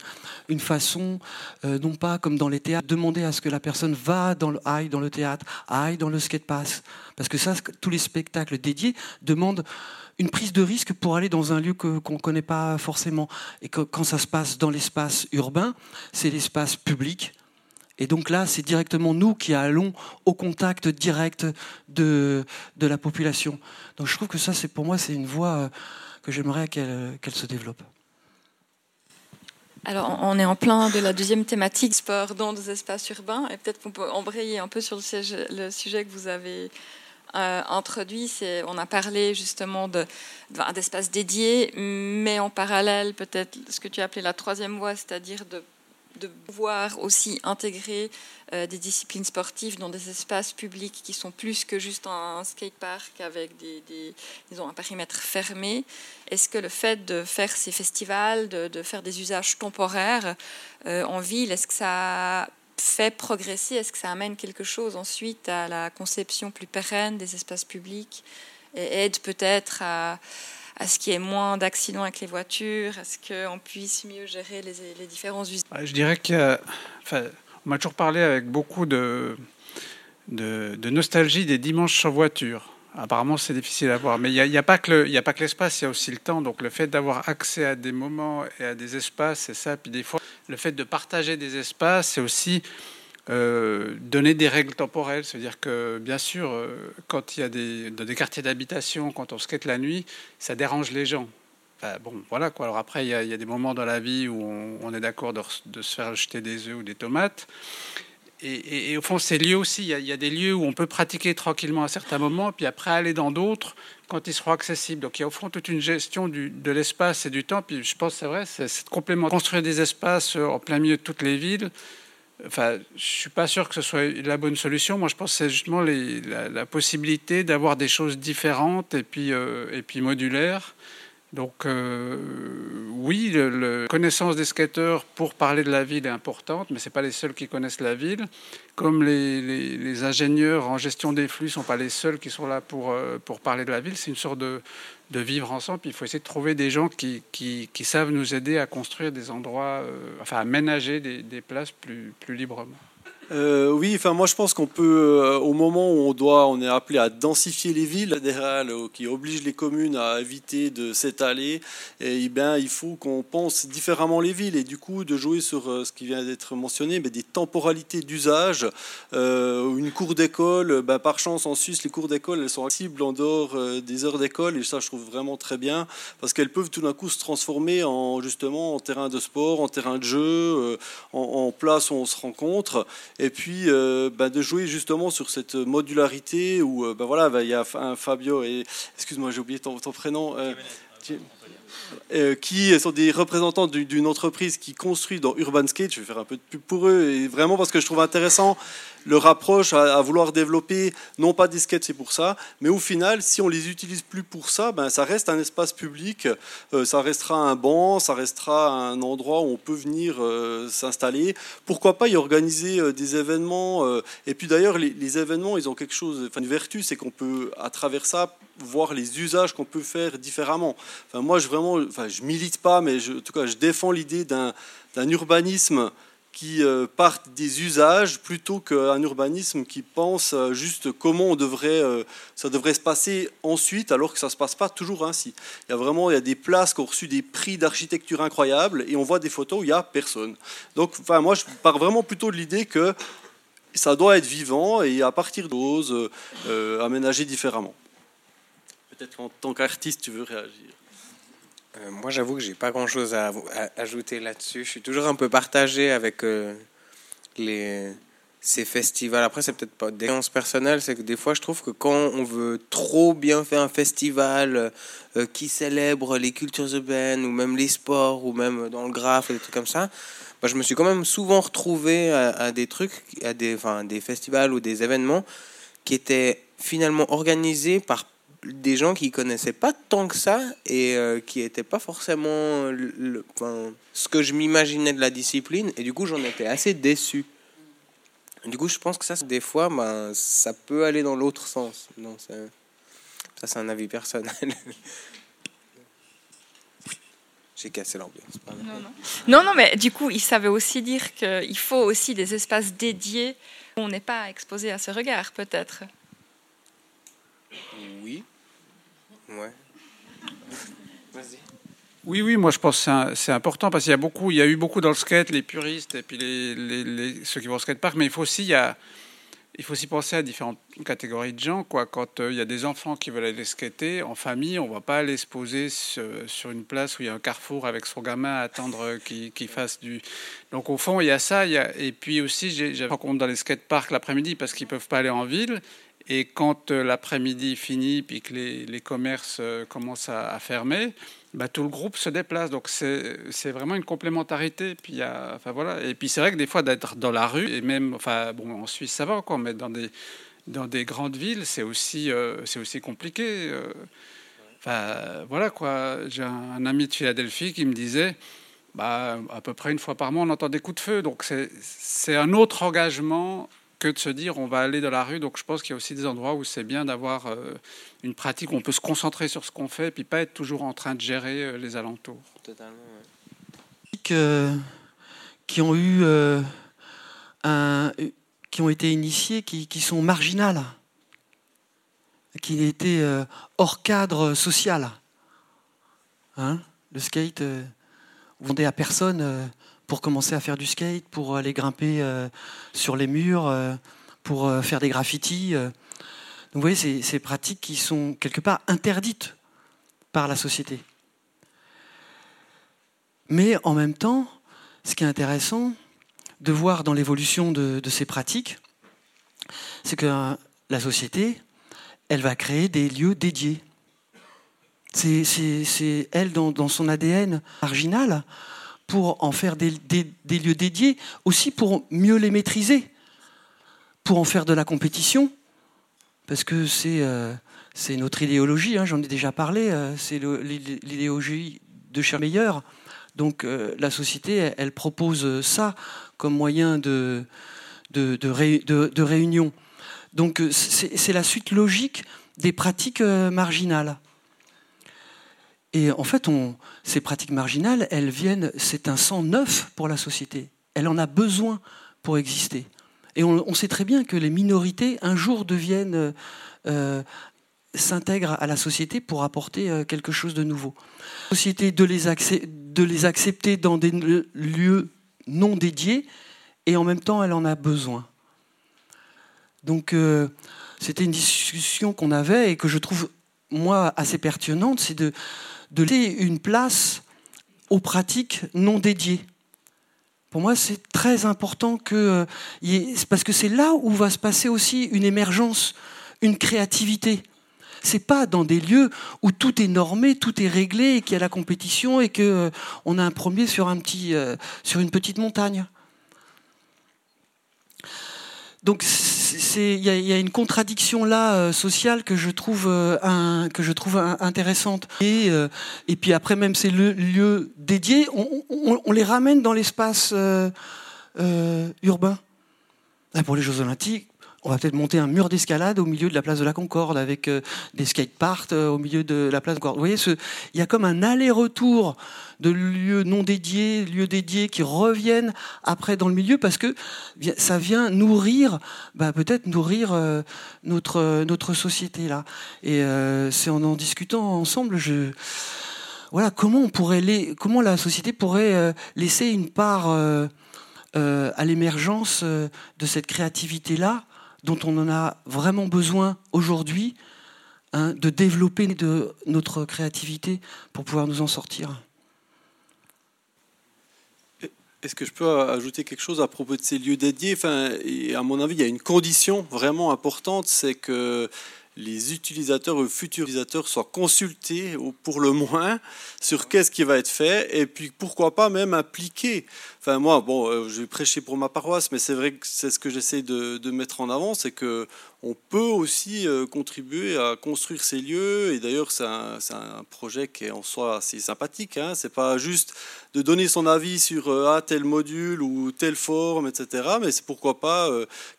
une façon, euh, non pas comme dans les théâtres, demander à ce que la personne va dans le, aille dans le théâtre, aille dans le skatepass, parce que ça, tous les spectacles dédiés demandent une prise de risque pour aller dans un lieu qu'on ne connaît pas forcément. Et que, quand ça se passe dans l'espace urbain, c'est l'espace public, et donc là, c'est directement nous qui allons au contact direct de, de la population. Donc je trouve que ça, c'est pour moi, c'est une voie euh, que j'aimerais qu'elle se développe.
Alors, on est en plein de la deuxième thématique, sport dans des espaces urbains, et peut-être qu'on peut embrayer un peu sur le sujet, que vous avez euh, introduit. On a parlé justement d'espaces dédiés, mais en parallèle, peut-être ce que tu as appelé la troisième voie, c'est-à-dire de de pouvoir aussi intégrer euh, des disciplines sportives dans des espaces publics qui sont plus que juste un, skatepark avec des, disons, un périmètre fermé. Est-ce que le fait de faire ces festivals, de, faire des usages temporaires euh, en ville, est-ce que ça fait progresser? Est-ce que ça amène quelque chose ensuite à la conception plus pérenne des espaces publics et aide peut-être à à ce qu'il y ait moins d'accidents avec les voitures, à ce qu'on puisse mieux gérer les, les différents usages
Je dirais que, enfin, on m'a toujours parlé avec beaucoup de, de, nostalgie des dimanches sans voiture. Apparemment, c'est difficile à voir. Mais il n'y a, a, pas que l'espace, il y a aussi le temps. Donc, le fait d'avoir accès à des moments et à des espaces, c'est ça. Puis des fois, le fait de partager des espaces, c'est aussi euh, donner des règles temporelles, c'est-à-dire que bien sûr, euh, quand il y a des, quartiers d'habitation, quand on skate la nuit, ça dérange les gens. bon, voilà quoi. Alors après, il y, a, des moments dans la vie où on, est d'accord de, se faire jeter des œufs ou des tomates. Et, au fond, ces lieux aussi, il y, a, des lieux où on peut pratiquer tranquillement à certains moments, puis après aller dans d'autres quand ils seront accessibles. Donc il y a au fond toute une gestion de l'espace et du temps. Puis je pense, c'est vrai, c'est complément. Construire des espaces en plein milieu de toutes les villes, Enfin, je suis pas sûr que ce soit la bonne solution. Moi, je pense que c'est justement la, possibilité d'avoir des choses différentes et puis, euh, et puis modulaires. Donc, euh, oui, la connaissance des skateurs pour parler de la ville est importante, mais ce n'est pas les seuls qui connaissent la ville. Comme les, ingénieurs en gestion des flux ne sont pas les seuls qui sont là pour, euh, pour parler de la ville, c'est une sorte de, de vivre ensemble. il faut essayer de trouver des gens qui, qui, savent nous aider à construire des endroits, euh, enfin à ménager des, des places plus, plus librement.
Euh, oui, enfin moi je pense qu'on peut, euh, au moment où on doit, on est appelé à densifier les villes euh, qui oblige les communes à éviter de s'étaler, et, eh bien il faut qu'on pense différemment les villes et du coup de jouer sur ce qui vient d'être mentionné, mais des temporalités d'usage. une cour d'école, ben, par chance en Suisse, les cours d'école elles sont accessibles en dehors des heures d'école et ça je trouve vraiment très bien parce qu'elles peuvent tout d'un coup se transformer en justement en terrain de sport, en terrain de jeu, en place où on se rencontre et puis euh, ben, de jouer justement sur cette modularité où euh, ben voilà, ben, il y a un Fabio et excuse-moi j'ai oublié ton, ton prénom. Euh, euh, qui sont des représentants d'une entreprise qui construit dans Urban Skate. Je vais faire un peu de pub pour eux, et vraiment parce que je trouve intéressant leur approche à, vouloir développer, non pas des skates, c'est pour ça, mais au final, si on les utilise plus pour ça, ben, ça reste un espace public, euh, ça restera un banc, ça restera un endroit où on peut venir euh, s'installer. Pourquoi pas y organiser des événements Et puis d'ailleurs, les, les, événements, ils ont quelque chose, enfin, une vertu, c'est qu'on peut, à travers ça, voir les usages qu'on peut faire différemment. Enfin, moi, je vraiment, enfin, je milite pas, mais je, en tout cas, je défends l'idée d'un urbanisme qui euh, parte des usages plutôt qu'un urbanisme qui pense euh, juste comment on devrait, euh, ça devrait se passer ensuite, alors que ça ne se passe pas toujours ainsi. Il y a vraiment il y a des places qui ont reçu des prix d'architecture incroyables et on voit des photos où il n'y a personne. Donc, enfin, moi, je pars vraiment plutôt de l'idée que ça doit être vivant et à partir d'ose aménager différemment. Peut-être qu'en tant qu'artiste, tu veux réagir.
Euh, moi, j'avoue que j'ai pas grand-chose à, ajouter là-dessus. Je suis toujours un peu partagé avec euh, les, ces festivals. Après, c'est peut-être pas des personnelles, c'est que des fois, je trouve que quand on veut trop bien faire un festival euh, qui célèbre les cultures urbaines, ou même les sports, ou même dans le graphe, des trucs comme ça, bah, je me suis quand même souvent retrouvé à, à des trucs, à des, enfin, des festivals ou des événements qui étaient finalement organisés par des gens qui connaissaient pas tant que ça et euh, qui n'étaient pas forcément ce que je m'imaginais de la discipline et du coup j'en étais assez déçu. Du coup je pense que ça des fois ben, ça peut aller dans l'autre sens. Non, ça c'est un avis personnel. J'ai cassé l'ambiance.
Non non. non, non, mais du coup, il savait aussi dire qu'il faut aussi des espaces dédiés où on n'est pas exposé à ce regard, peut-être.
Oui. Ouais.
Oui, oui, moi je pense que c'est important parce qu'il y a beaucoup, il y a eu beaucoup dans le skate, les puristes et puis les, les, ceux qui vont au skatepark, mais il faut aussi, il, y a, il faut aussi penser à différentes catégories de gens. Quoi. Quand euh, il y a des enfants qui veulent aller skater en famille, on ne va pas aller se poser sur, une place où il y a un carrefour avec son gamin à attendre qu'il fasse du. Donc au fond, il y a ça. Il y a... Et puis aussi, j'ai rencontré dans les skateparks l'après-midi parce qu'ils ne peuvent pas aller en ville. Et quand euh, l'après-midi finit, puis que les, commerces euh, commencent à, fermer, bah, tout le groupe se déplace. Donc c'est vraiment une complémentarité. Puis, enfin, voilà. Et puis c'est vrai que des fois d'être dans la rue, et même, enfin, bon, en Suisse ça va, quoi, mais dans des, dans des grandes villes, c'est aussi, euh, aussi compliqué. Enfin, voilà quoi. J'ai un, ami de Philadelphie qui me disait, bah, à peu près une fois par mois, on entend des coups de feu. Donc c'est un autre engagement que de se dire on va aller dans la rue. Donc je pense qu'il y a aussi des endroits où c'est bien d'avoir euh, une pratique où on peut se concentrer sur ce qu'on fait et puis pas être toujours en train de gérer euh, les alentours.
Totalement.
qui ont eu euh, un, qui ont été initiés, qui, qui sont marginales, qui étaient hors cadre social. Hein le skate vendait à personne pour commencer à faire du skate, pour aller grimper euh, sur les murs, euh, pour euh, faire des graffitis. Vous voyez, c'est ces pratiques qui sont quelque part interdites par la société. Mais en même temps, ce qui est intéressant de voir dans l'évolution de, ces pratiques, c'est que la société, elle va créer des lieux dédiés. C'est elle, dans, son ADN marginal, pour en faire des, lieux dédiés, aussi pour mieux les maîtriser, pour en faire de la compétition, parce que c'est euh, notre idéologie, hein, j'en ai déjà parlé, euh, c'est l'idéologie de Schermeyer. Donc euh, la société, elle, propose ça comme moyen de réunion. Donc c'est la suite logique des pratiques marginales. Et en fait, ces pratiques marginales, elles viennent, c'est un sang neuf pour la société. Elle en a besoin pour exister. Et on, sait très bien que les minorités, un jour, deviennent, euh, s'intègrent à la société pour apporter euh, quelque chose de nouveau. La société de les, de les accepter dans des lieux non dédiés, et en même temps, elle en a besoin. Donc, euh, c'était une discussion qu'on avait et que je trouve, moi, assez pertinente, c'est de de laisser une place aux pratiques non dédiées. Pour moi, c'est très important que, euh, parce que c'est là où va se passer aussi une émergence, une créativité. C'est pas dans des lieux où tout est normé, tout est réglé, et qu'il y a la compétition et que euh, on a un premier sur un petit, euh, sur une petite montagne. Donc il y, a une contradiction là euh, sociale que je trouve trouve intéressante. Et, et puis après même ces lieux dédiés, on, on, les ramène dans l'espace urbain. Pour les Jeux Olympiques, on va peut-être monter un mur d'escalade au milieu de la place de la Concorde avec euh, des skateparks euh, au milieu de la place de Concorde. Vous voyez, il y a comme un aller-retour de lieux non dédiés, lieux dédiés qui reviennent après dans le milieu parce que ça vient nourrir, bah, peut-être nourrir euh, notre, notre société là. Et c'est en en discutant ensemble, voilà comment on pourrait la société pourrait laisser une part à l'émergence de cette créativité là dont on en a vraiment besoin aujourd'hui, hein, de développer notre créativité pour pouvoir nous en sortir.
Est-ce que je peux ajouter quelque chose à propos de ces lieux dédiés? Enfin, À mon avis, il y a une condition vraiment importante, c'est que les utilisateurs ou futurs utilisateurs soient consultés, ou pour le moins, sur qu'est-ce qui va être fait, et puis pourquoi pas même appliquer. Enfin, moi, bon, euh, je vais prêcher pour ma paroisse, mais c'est vrai que c'est ce que j'essaie de, mettre en avant, c'est que on peut aussi euh, contribuer à construire ces lieux. Et d'ailleurs, c'est un, projet qui est en soi assez sympathique. Hein. C'est pas juste de donner son avis sur euh, tel module ou telle forme, etc. Mais c'est pourquoi pas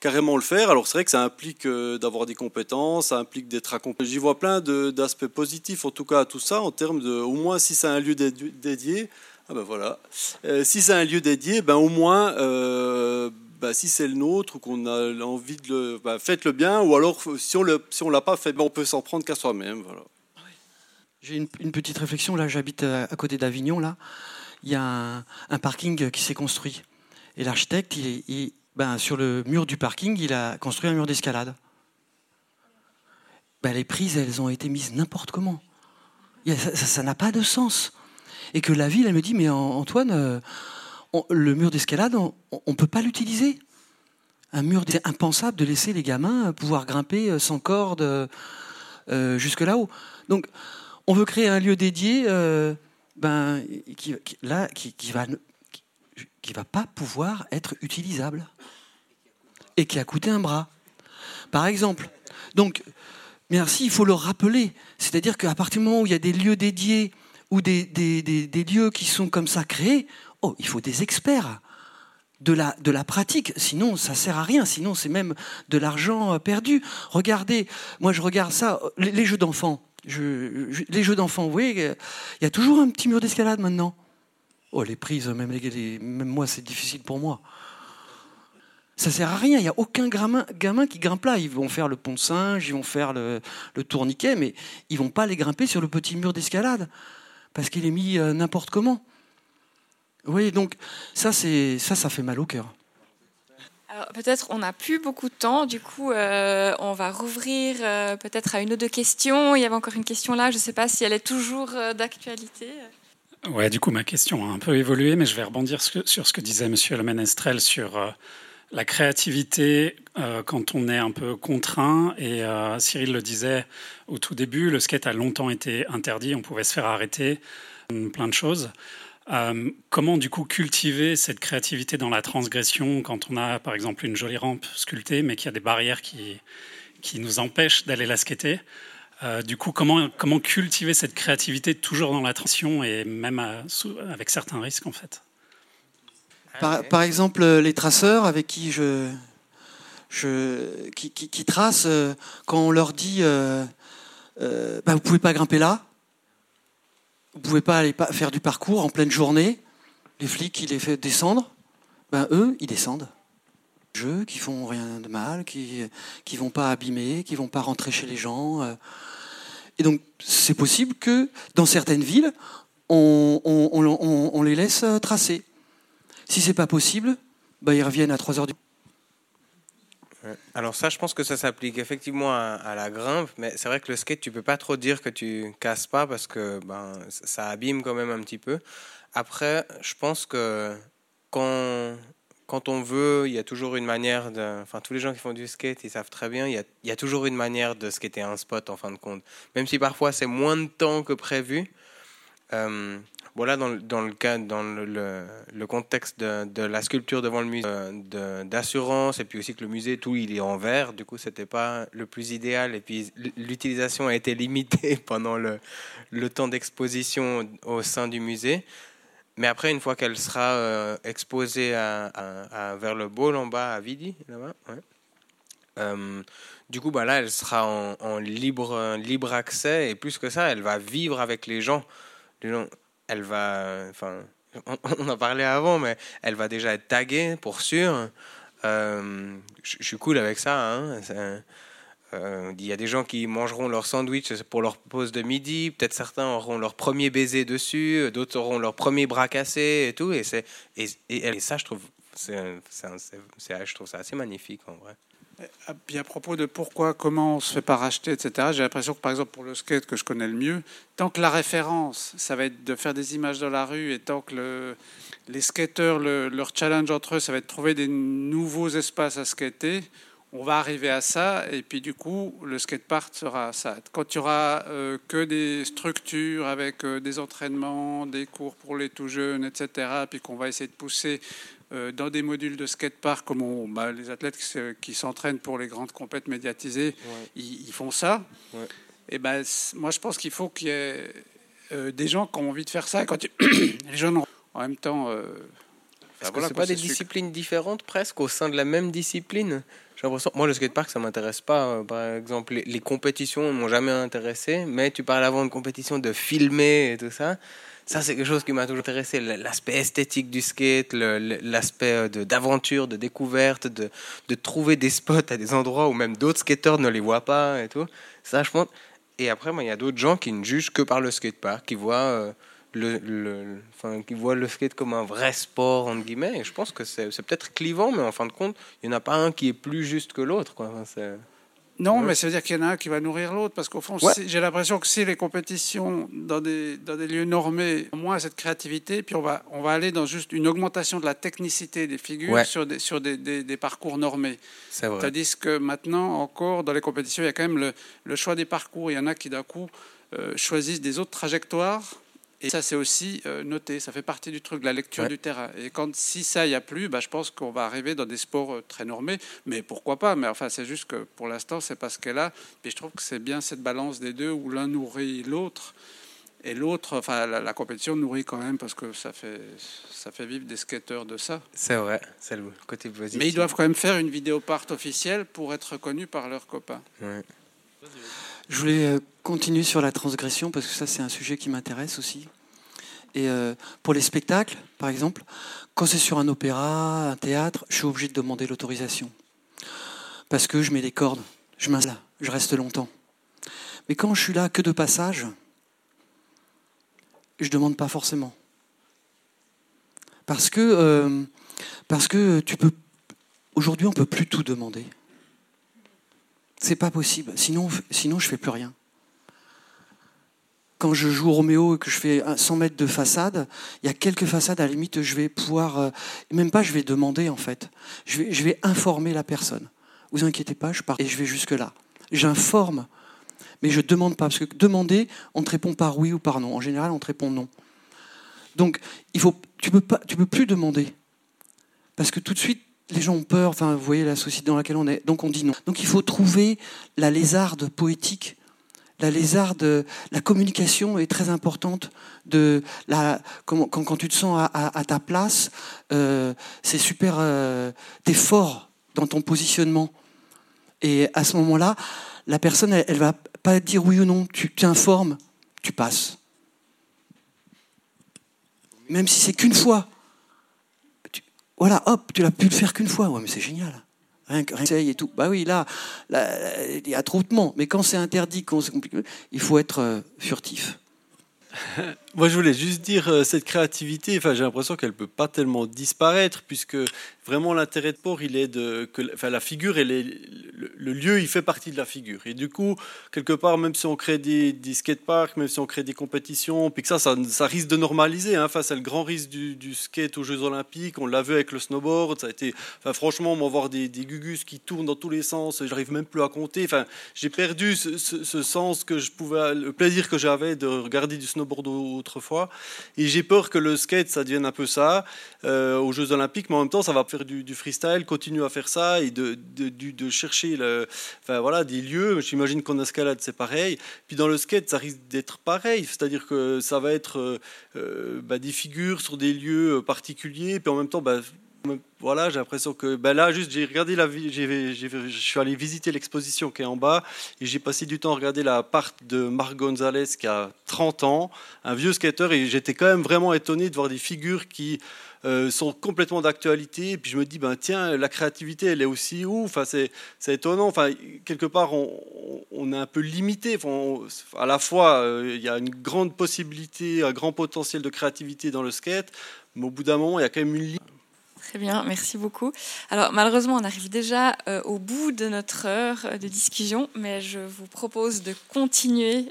carrément le faire. Alors c'est vrai que ça implique d'avoir des compétences, ça implique d'être accompagné. J'y vois plein d'aspects positifs, en tout cas à tout ça, en termes de, au moins si c'est un lieu dédié. Ah ben voilà. si c'est un lieu dédié, ben au moins bah, si c'est le nôtre ou qu'on a envie de le, bah, faites-le bien, ou alors si on le, si on l'a pas fait, ben, on peut s'en prendre qu'à soi-même. Voilà.
J'ai une, petite réflexion là. J'habite à, côté d'Avignon là. Il y a un, parking qui s'est construit et l'architecte, il, ben, sur le mur du parking, il a construit un mur d'escalade. Ben, les prises, elles ont été mises n'importe comment. Ça n'a pas de sens. Et que la ville, elle me dit, mais Antoine, euh, le mur d'escalade, on ne peut pas l'utiliser. Un mur, c'est impensable de laisser les gamins pouvoir grimper euh, sans corde euh, euh, jusque là-haut. Donc, on veut créer un lieu dédié, ben, qui, là, qui, qui va, qui, va pas pouvoir être utilisable et qui a coûté un bras. Par exemple. Donc, merci, il faut le rappeler. C'est-à-dire qu'à partir du moment où il y a des lieux dédiés ou des, des, lieux qui sont comme ça créés, oh, il faut des experts de la, pratique, sinon ça sert à rien, sinon c'est même de l'argent euh, perdu. Regardez, moi je regarde ça, les, jeux d'enfants. les jeux d'enfants, oui, il y a toujours un petit mur d'escalade maintenant. Oh, les prises, même, les, même moi, c'est difficile pour moi. Ça sert à rien, il n'y a aucun gamin, qui grimpe là. Ils vont faire le pont de singe, ils vont faire le, le tourniquet, mais ils vont pas les grimper sur le petit mur d'escalade, parce qu'il est mis euh, n'importe comment. Oui, donc ça, c'est ça, ça fait mal au cœur.
Peut-être on n'a plus beaucoup de temps, du coup euh, on va rouvrir euh, peut-être à une ou deux questions. Il y avait encore une question là, je ne sais pas si elle est toujours euh, d'actualité.
Ouais, du coup ma question a un peu évolué, mais je vais rebondir sur ce que disait Monsieur Le Menestrel sur la créativité quand on est un peu contraint. Et Cyril le disait au tout début, le skate a longtemps été interdit, on pouvait se faire arrêter, plein de choses. Euh, comment du coup cultiver cette créativité dans la transgression quand on a par exemple une jolie rampe sculptée mais qu'il y a des barrières qui, qui nous empêchent d'aller la skater? Euh, Du coup, comment, comment cultiver cette créativité toujours dans la transition et même avec certains risques en fait?
Par, exemple, les traceurs avec qui je, je qui, qui, tracent, euh, quand on leur dit euh, bah, vous pouvez pas grimper là, vous pouvez pas aller faire du parcours en pleine journée. Les flics, ils les font descendre. Ben, eux, ils descendent. Jeux qui font rien de mal, qui qui vont pas abîmer, qui vont pas rentrer chez les gens. Euh. Et donc, c'est possible que dans certaines villes, on, on, les laisse tracer. Si c'est pas possible, ben, ils reviennent à 3 heures du
alors ça, je pense que ça s'applique effectivement à, la grimpe, mais c'est vrai que le skate, tu peux pas trop dire que tu casses pas parce que ben, ça abîme quand même un petit peu. Après, je pense que quand, quand on veut, il y a toujours une manière de. Enfin, tous les gens qui font du skate, ils savent très bien, il y a, il y a toujours une manière de skater un spot en fin de compte. Même si parfois c'est moins de temps que prévu. Euh, voilà, dans, dans le dans le, le- contexte de, de la sculpture devant le musée, euh, d'assurance, et puis aussi que le musée, tout, il est en verre, du coup, c'était pas le plus idéal, et puis l'utilisation a été limitée pendant le, le temps d'exposition au sein du musée. Mais après, une fois qu'elle sera euh, exposée à, vers le bowl en bas, à Vidi, là-bas. Euh, du coup, bah là, elle sera en, libre, libre accès, et plus que ça, elle va vivre avec les gens. Les gens elle va, enfin, on, en parlait avant, mais elle va déjà être taguée pour sûr. Euh, je suis cool avec ça. hein. Euh, Il y a des gens qui mangeront leur sandwich pour leur pause de midi. Peut-être certains auront leur premier baiser dessus, d'autres auront leur premier bras cassé et tout. Et, et, ça, je trouve, c'est- je trouve ça assez magnifique en vrai.
Ah, Puis à propos de pourquoi, comment on se fait pas racheter, etc., j'ai l'impression que par exemple pour le skate que je connais le mieux, tant que la référence, ça va être de faire des images dans la rue, et tant que le- les skateurs, le- leur challenge entre eux, ça va être de trouver des nouveaux espaces à skater, on va arriver à ça, et puis du coup, le skatepark sera ça. Quand il y aura euh, que des structures avec euh, des entraînements, des cours pour les tout jeunes, etc., puis qu'on va essayer de pousser euh, dans des modules de skatepark, comme on- bah, les athlètes qui, se- qui s'entraînent pour les grandes compètes médiatisées, ils, ils font ça.
Ouais.
Et ben, moi, je pense qu'il faut qu'il y ait euh, des gens qui ont envie de faire ça. Quand les ont en même temps. euh,
Est-ce que
voilà,
c'est pas des disciplines différentes presque au sein de la même discipline? J'ai l'impression. Moi, le skatepark, ça m'intéresse pas. Euh, Par exemple, les, les compétitions ne m'ont jamais intéressé. Mais tu parles avant de compétition, de filmer et tout ça. Ça, c'est quelque chose qui m'a toujours intéressé. L'aspect esthétique du skate, l'aspect euh, d'aventure, de, découverte, de, de trouver des spots à des endroits où même d'autres skateurs ne les voient pas et tout. Ça, je pense. Et après, il y a d'autres gens qui ne jugent que par le skatepark, qui voient. euh, le, enfin, qui voient le skate comme un vrai sport, entre guillemets. Et je pense que c'est peut-être clivant, mais en fin de compte, il n'y en a pas un qui est plus juste que l'autre. Enfin,
Non, mais ça veut dire qu'il y en a un qui va nourrir l'autre, parce qu'au fond,
Ouais.
j'ai l'impression que si les compétitions dans des, dans des lieux normés ont moins cette créativité, puis on va, on va aller dans juste une augmentation de la technicité des figures
Ouais.
sur, des, sur des, des- des parcours normés.
c'est vrai.
Tandis que maintenant, encore, dans les compétitions, il y a quand même le, le choix des parcours. Il y en a qui, d'un coup, euh, choisissent des autres trajectoires. Et ça, c'est aussi euh, noté. Ça fait partie du truc, de la lecture
Ouais.
du terrain. Et quand, si ça, n'y a plus, bah, je pense qu'on va arriver dans des sports euh, très normés. Mais pourquoi pas? Mais enfin, c'est juste que pour l'instant, c'est pas ce qu'elle a. Et je trouve que c'est bien cette balance des deux où l'un nourrit l'autre. Et l'autre, enfin, la, la compétition nourrit quand même parce que ça fait, ça fait vivre des skateurs de ça.
C'est vrai, c'est le côté positif.
Mais ils doivent quand même faire une vidéo part officielle pour être reconnus par leurs copains.
Ouais.
Je voulais euh, continuer sur la transgression parce que ça c'est un sujet qui m'intéresse aussi. Et euh, pour les spectacles, par exemple, quand c'est sur un opéra, un théâtre, je suis obligé de demander l'autorisation. Parce que je mets des cordes, je m'installe, je reste longtemps. Mais quand je suis là que de passage, je demande pas forcément. Parce que, euh, parce que tu peux. Aujourd'hui, on peut plus tout demander. C'est pas possible. Sinon, sinon je fais plus rien. Quand je joue Roméo et que je fais un 100 mètres de façade, il y a quelques façades à la limite, je vais pouvoir, euh, même pas, je vais demander en fait. Je vais, informer la personne. Vous inquiétez pas, je pars et je vais jusque là. J'informe, mais je demande pas parce que demander, on te répond par oui ou par non. En général, on te répond non. Donc, il faut, tu peux pas, tu peux plus demander parce que tout de suite, les gens ont peur. Enfin, vous voyez la société dans laquelle on est. Donc, on dit non. Donc, il faut trouver la lézarde poétique. La lézarde, la communication est très importante. De quand, tu te sens à ta place, euh, c'est super. Euh, T'es fort dans ton positionnement. Et à ce moment-là, la personne, elle, elle va pas dire oui ou non. Tu t'informes, tu passes. Même si c'est qu'une fois. Voilà, hop, tu l'as pu le faire qu'une fois. Ouais, mais c'est génial. Rien que rien et tout. Bah oui, là, il y a trop de monde. Mais quand c'est interdit, il faut être euh, furtif.
Moi, je voulais juste dire euh, cette créativité. Enfin, j'ai l'impression qu'elle peut pas tellement disparaître, puisque vraiment l'intérêt de port, il est de que, enfin, la figure, elle le, lieu, il fait partie de la figure. Et du coup, quelque part, même si on crée des, des skateparks, même si on crée des compétitions, puis que ça, ça, risque de normaliser. Hein, face à le grand risque du, skate aux Jeux Olympiques, on l'a vu avec le snowboard. Ça a été, enfin, franchement, on voir des, des gugus qui tournent dans tous les sens. J'arrive même plus à compter. Enfin, j'ai perdu ce, sens que je pouvais, le plaisir que j'avais de regarder du snowboard autrefois. Et j'ai peur que le skate, ça devienne un peu ça euh, aux Jeux Olympiques, mais en même temps, ça va faire du, freestyle, continuer à faire ça et de, chercher le, enfin, voilà, des lieux. J'imagine qu'en escalade, c'est pareil. Puis dans le skate, ça risque d'être pareil, c'est-à-dire que ça va être euh, euh, bah, des figures sur des lieux particuliers, puis en même temps, bah, voilà, j'ai l'impression que ben là, juste, j'ai regardé la, je suis allé visiter l'exposition qui est en bas et j'ai passé du temps à regarder la part de Marc Gonzalez qui a 30 ans, un vieux skater, et j'étais quand même vraiment étonné de voir des figures qui euh, sont complètement d'actualité. Et puis je me dis, ben tiens, la créativité, elle est aussi où? Enfin, c'est, étonnant. Enfin, quelque part, on, est un peu limité. Enfin, à la fois, euh, il y a une grande possibilité, un grand potentiel de créativité dans le skate, mais au bout d'un moment, il y a quand même une limite.
Très bien, merci beaucoup. Alors malheureusement, on arrive déjà euh, au bout de notre heure de discussion, mais je vous propose de continuer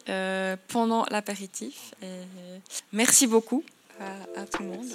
pendant l'apéritif. Merci beaucoup à, tout le monde.